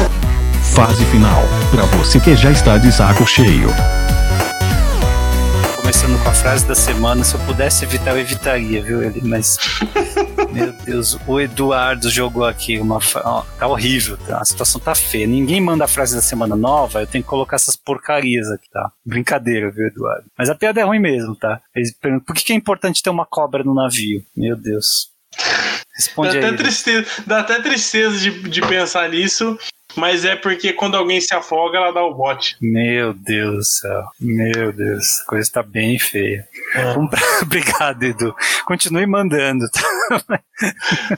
Fase final. Pra você que já está de saco cheio. Começando com a frase da semana, se eu pudesse evitar, eu evitaria, viu, ele? Mas, meu Deus, o Eduardo jogou aqui uma. ó, tá horrível, tá? a situação tá feia. Ninguém manda a frase da semana nova, eu tenho que colocar essas porcarias aqui, tá? Brincadeira, viu, Eduardo? Mas a piada é ruim mesmo, tá? Eles perguntam, por que, é importante ter uma cobra no navio? Meu Deus. Dá Responde até aí. tristeza, dá até tristeza de, de pensar nisso, mas é porque quando alguém se afoga, ela dá o bote. Meu Deus do céu. Meu Deus, a coisa tá bem feia. É. Obrigado, Edu. Continue mandando, tá?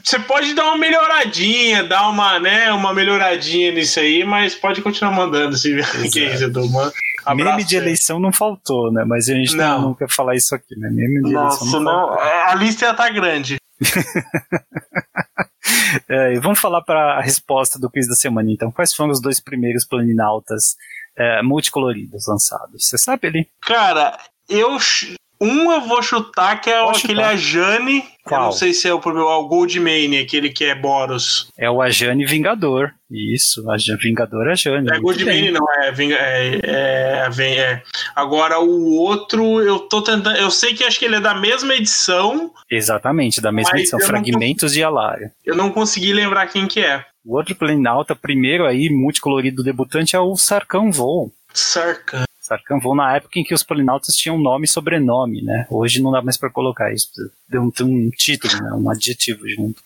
Você pode dar uma melhoradinha, dar uma, né, uma melhoradinha nisso aí, mas pode continuar mandando. Se... Que isso, Edu, mano. Abraço, Meme de velho. eleição não faltou, né? Mas a gente não, Não. não quer falar isso aqui, né? Meme de Nossa, eleição não, não, faltou. a lista já tá grande. É, vamos falar para a resposta do quiz da semana, então. Quais foram os dois primeiros planinautas é, multicoloridos lançados? Você sabe ali? Cara, eu. Um eu vou chutar que é aquele chutar. Ajane. Eu Qual? não sei se é o é o Goldmane, aquele que é Boros. É o Ajane Vingador. Isso, a Vingador Ajane. É muito Goldmane, não, é, é, é, é. Agora o outro, eu tô tentando. Eu sei que acho que ele é da mesma edição. Exatamente, da mesma edição. eu não Fragmentos de Alaria. Eu não consegui lembrar quem que é. O outro planinauta, primeiro aí, multicolorido debutante, é o Sarkhan Vol. Sarkhan. Sarkhan Vol na época em que os polinautas tinham nome e sobrenome, né? Hoje não dá mais pra colocar isso. Deu um, tem um título, né? um adjetivo junto.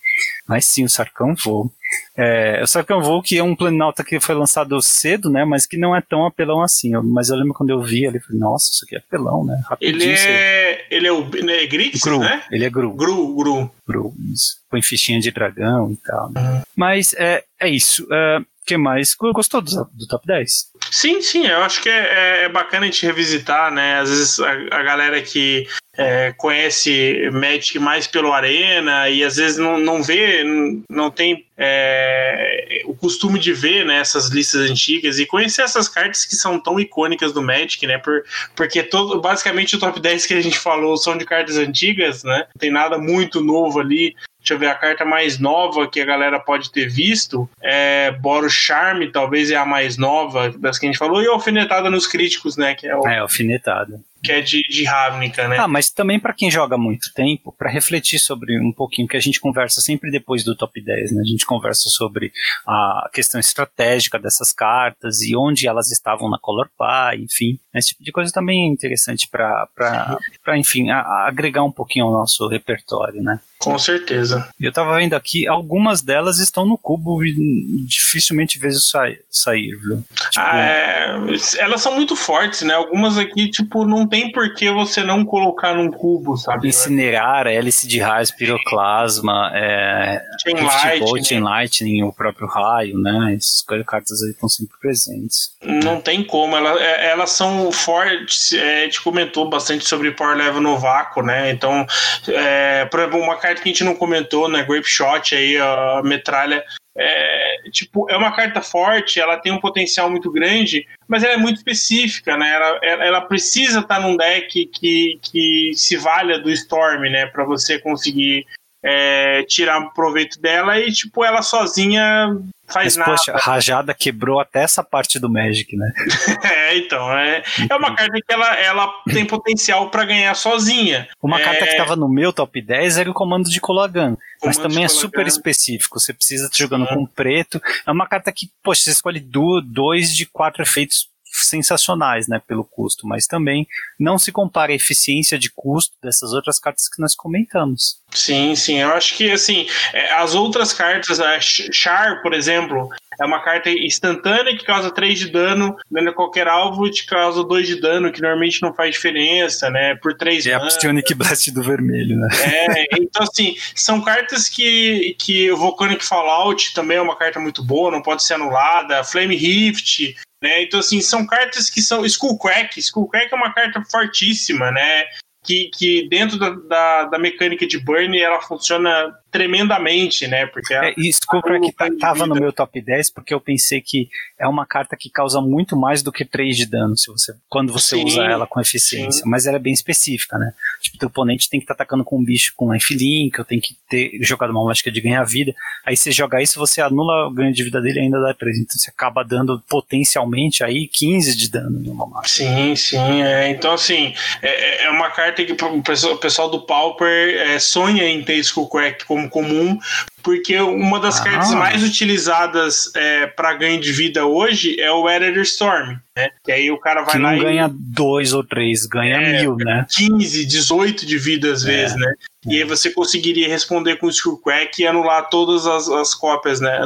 Mas sim, o Sarkhan Vol. É, o Sarkhan Vol que é um planinauta que foi lançado cedo, né? Mas que não é tão apelão assim. Eu- mas eu lembro quando eu vi ele, falei, nossa, isso aqui é apelão, né? Rapidinho. Ele é. Ele é o. Ele é Grix, Gru, né? ele é Gru. Gru, Gru. Gru, isso. Põe fichinha de dragão e tal. né? Mas é, é isso. O que mais? Gostou do, do top 10? Sim, sim, eu acho que é, é bacana a gente revisitar, né? Às vezes a, a galera que é, conhece Magic mais pelo Arena e às vezes não, não vê, não- não tem é, o costume de ver né, essas listas antigas e conhecer essas cartas que são tão icônicas do Magic, né? Por, porque todo, basicamente o top 10 que a gente falou são de cartas antigas, né? Não tem nada muito novo ali. Deixa eu ver, a carta mais nova que a galera pode ter visto é Boros Charme, talvez é a mais nova das que a gente falou, e Alfinetada nos Críticos, né? Que é, o, É, alfinetada. que é de, de Ravnica, né? Ah, mas também para quem joga muito tempo, para refletir sobre um pouquinho, que a gente conversa sempre depois do top 10, né? A gente conversa sobre a questão estratégica dessas cartas e onde elas estavam na Color Pie, enfim. Esse tipo de coisa também é interessante para, enfim, a- a agregar um pouquinho ao nosso repertório, né? Com certeza. Eu tava vendo aqui, algumas delas estão no cubo e dificilmente vejo sair, sair viu? Tipo, Ah, é, elas são muito fortes, né? Algumas aqui, tipo, não tem por que você não colocar num cubo, sabe? Incinerar, hélice de raios, piroclasma, é, Chain Rift Light, Bolt? Chain Lightning, o próprio raio, né? Essas cartas aí estão sempre presentes. Não tem como, ela- é- elas são fortes. é, a gente comentou bastante sobre Power Level no vácuo, né? Então, é, por exemplo, uma carta que a gente não comentou, né? Grape Shot aí, a metralha. É, tipo, é uma carta forte, ela tem um potencial muito grande, mas ela é muito específica, né? Ela, ela, precisa estar num deck que, que se valha do Storm, né? Pra você conseguir é, tirar proveito dela e, tipo, ela sozinha faz Mas, nada. poxa, a rajada quebrou até essa parte do Magic, né? É, então, é, é uma carta que ela, ela tem potencial pra ganhar sozinha. Uma É, carta que tava no meu top 10 era o comando de Colagan. Mas também é super específico. Você precisa estar jogando Uhum. com preto. É uma carta que, poxa, você escolhe dois de quatro efeitos sensacionais, né, pelo custo, mas também não se compara a eficiência de custo dessas outras cartas que nós comentamos. Sim, sim. Eu acho que, assim, é, as outras cartas, a Ch- Char, por exemplo, é uma carta instantânea que causa 3 de dano, dano a qualquer alvo e te causa 2 de dano, que normalmente não faz diferença, né? Por 3 É a. Psionic Blast do vermelho, né? É, então assim, são cartas que, que o Volcanic Fallout também é uma carta muito boa, não pode ser anulada. Flame Rift, Né? Então, assim, são cartas que são. Skullcrack. Skullcrack é uma carta fortíssima, né? Que, que dentro da, da, da mecânica de Burn ela funciona tremendamente, né? Porque é, e Skullcrack tá, tava no meu top 10 porque eu pensei que é uma carta que causa muito mais do que 3 de dano se você, quando você sim, usa ela com eficiência. Sim. Mas ela é bem específica, né? Tipo, teu oponente tem que estar tá atacando com um bicho com lifelink, eu tenho que ter jogado uma mágica de ganhar vida. Aí você joga isso, você anula o ganho de vida dele e ainda dá 3. Então você acaba dando potencialmente aí 15 de dano numa mágica. Sim, sim. É. Então, assim, é, é uma carta que o pessoal do Pauper é, sonha em ter Skullcrack como como comum, porque uma das ah. cartas mais utilizadas é, para ganho de vida hoje é o Editor Storm, né? Que aí o cara vai que lá não ganha dois ou três, ganha é, mil, né? 15, 18 de vida às é. vezes, né? E aí você conseguiria responder com o Skullcrack e anular todas as, as cópias, né?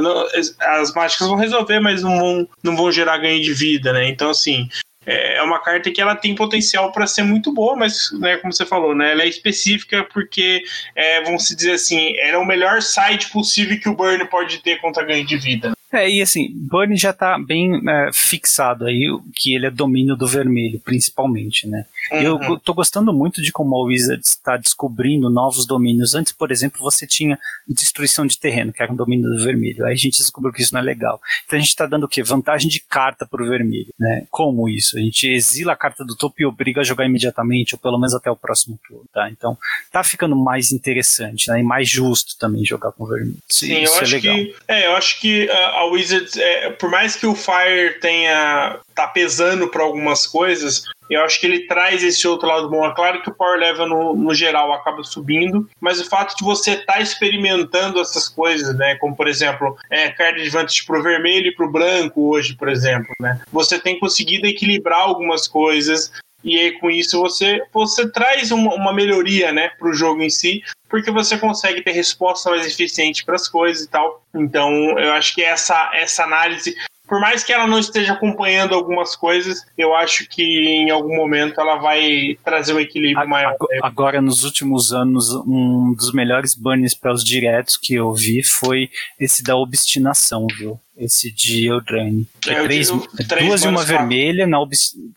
As mágicas vão resolver, mas não vão, não vão gerar ganho de vida, né? Então, assim, é, é uma carta que ela tem potencial para ser muito boa, mas, né, como você falou, né, ela é específica porque, é, vamos dizer assim, era o melhor side possível que o Burn pode ter contra ganho de vida. É, e assim, Burn já tá bem é, fixado aí, que ele é domínio do vermelho, principalmente, né? Uhum. Eu tô gostando muito de como a Wizards está descobrindo novos domínios. Antes, por exemplo, você tinha destruição de terreno, que era um domínio do vermelho. Aí a gente descobriu que isso não é legal. Então a gente está dando o quê? Vantagem de carta pro vermelho, né? Como isso? A gente exila a carta do topo e obriga a jogar imediatamente, ou pelo menos até o próximo turno, tá? Então tá ficando mais interessante, né? E mais justo também jogar com vermelho. Sim, isso eu é acho legal. que é, eu acho que uh, a Wizards, é, por mais que o Fire tenha tá pesando para algumas coisas, eu acho que ele traz esse outro lado bom. É claro que o power level no, no geral acaba subindo, mas o fato de você estar tá experimentando essas coisas, né? Como por exemplo, é, card advantage pro vermelho e pro branco hoje, por exemplo, né? Você tem conseguido equilibrar algumas coisas. E aí, com isso, você, você traz uma, uma melhoria né, para o jogo em si, porque você consegue ter resposta mais eficiente para as coisas e tal. Então, eu acho que essa, essa análise por mais que ela não esteja acompanhando algumas coisas, eu acho que em algum momento ela vai trazer um equilíbrio maior. Agora, nos últimos anos, um dos melhores bans para os diretos que eu vi foi esse da obstinação, viu? Esse de Eldraine. É, é três, três duas e uma vermelha na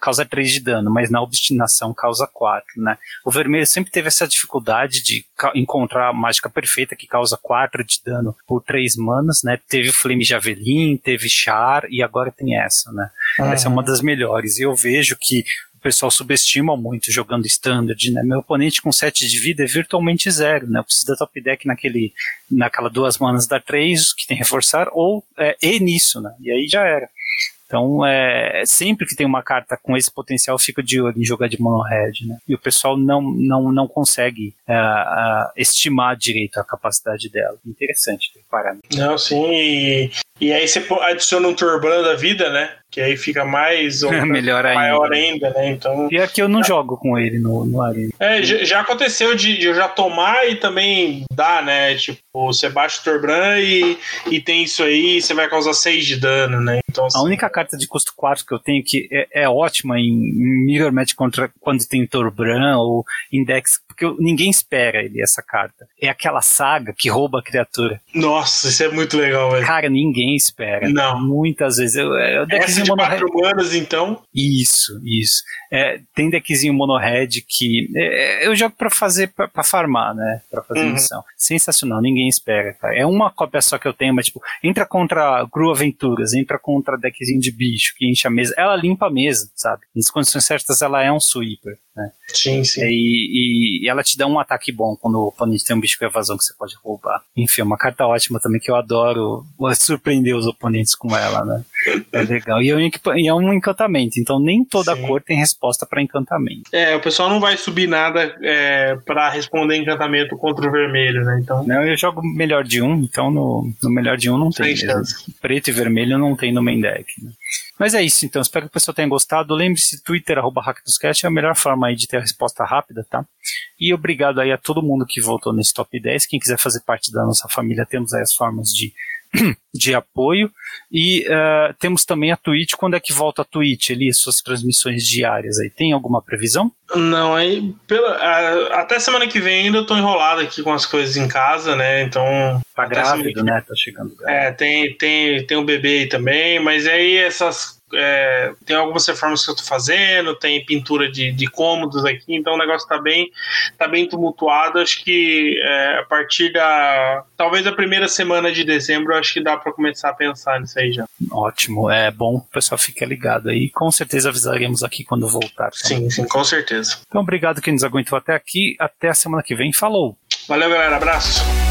causa 3 de dano, mas na obstinação causa 4, né? O vermelho sempre teve essa dificuldade de encontrar a mágica perfeita que causa 4 de dano por 3 manas, né? Teve o Flame Javelin, teve Char e agora tem essa, né? Uhum. Essa é uma das melhores. E eu vejo que pessoal subestima muito jogando standard, né? Meu oponente com 7 de vida é virtualmente zero, né? Eu preciso da top deck naquele, naquela duas manas da 3, que tem reforçar, ou é, e nisso, né? E aí já era. Então, é, sempre que tem uma carta com esse potencial, fica de olho em jogar de mono red, né? E o pessoal não, não, não consegue uh, uh, estimar direito a capacidade dela. Interessante ter parado. Não, sim. E, e aí você adiciona um Turban da vida, né? Que aí fica mais ou Melhor maior ainda, né? Então. E aqui eu não jogo com ele no, no Arena. É, já aconteceu de, de, eu já tomar e também dá, né? Tipo, você baixa o Turban e, e tem isso aí, você vai causar 6 de dano, né? Então, assim, a única carta de custo 4 que eu tenho que é, é ótima em Mirror Match contra quando tem Torbran ou Index porque ninguém espera ele, essa carta. É aquela saga que rouba a criatura. Nossa, isso é muito legal, velho. Cara, ninguém espera. Não. Muitas vezes. Eu, eu Essa de quatro manas, então? Isso, isso. É, tem deckzinho mono-red que é, eu jogo para fazer, para farmar, né? Pra fazer uhum. missão. Sensacional, ninguém espera, cara. É uma cópia só que eu tenho, mas tipo, entra contra Gru Aventuras, entra contra deckzinho de bicho que enche a mesa. Ela limpa a mesa, sabe? Nas condições certas, ela é um sweeper. Né? Sim, sim. E, e, ela te dá um ataque bom quando o oponente tem um bicho com evasão que você pode roubar. Enfim, é uma carta ótima também que eu adoro surpreender os oponentes com ela, né? É legal. E é um encantamento, então nem toda sim. cor tem resposta para encantamento. É, o pessoal não vai subir nada é, para responder encantamento contra o vermelho, né? Então... Não, eu jogo melhor de um, então no, no melhor de um não tem. Preto e vermelho não tem no main deck. Né? Mas é isso, então. Espero que o pessoal tenha gostado. Lembre-se, Twitter, arroba HackDosCast é a melhor forma aí de ter a resposta rápida, tá? E obrigado aí a todo mundo que votou nesse top 10. Quem quiser fazer parte da nossa família, temos aí as formas de de apoio. E uh, temos também a Twitch. Quando é que volta a Twitch, ali, suas transmissões diárias aí? Tem alguma previsão? Não, aí pela, até semana que vem ainda eu tô enrolado aqui com as coisas em casa, né? Então. Tá grávido, né? Tá chegando grávido. É, tem, tem, tem um bebê aí também, mas aí essas é, tem algumas reformas que eu tô fazendo, tem pintura de, de cômodos aqui, então o negócio tá bem, tá bem tumultuado. Acho que é, a partir da. talvez a primeira semana de dezembro, acho que dá para começar a pensar nisso aí já. Ótimo, é bom o pessoal fique ligado aí. Com certeza avisaremos aqui quando voltar. Tá? Sim, sim, com certeza. Então, obrigado quem nos aguentou até aqui. Até a semana que vem. Falou! Valeu, galera. Abraço.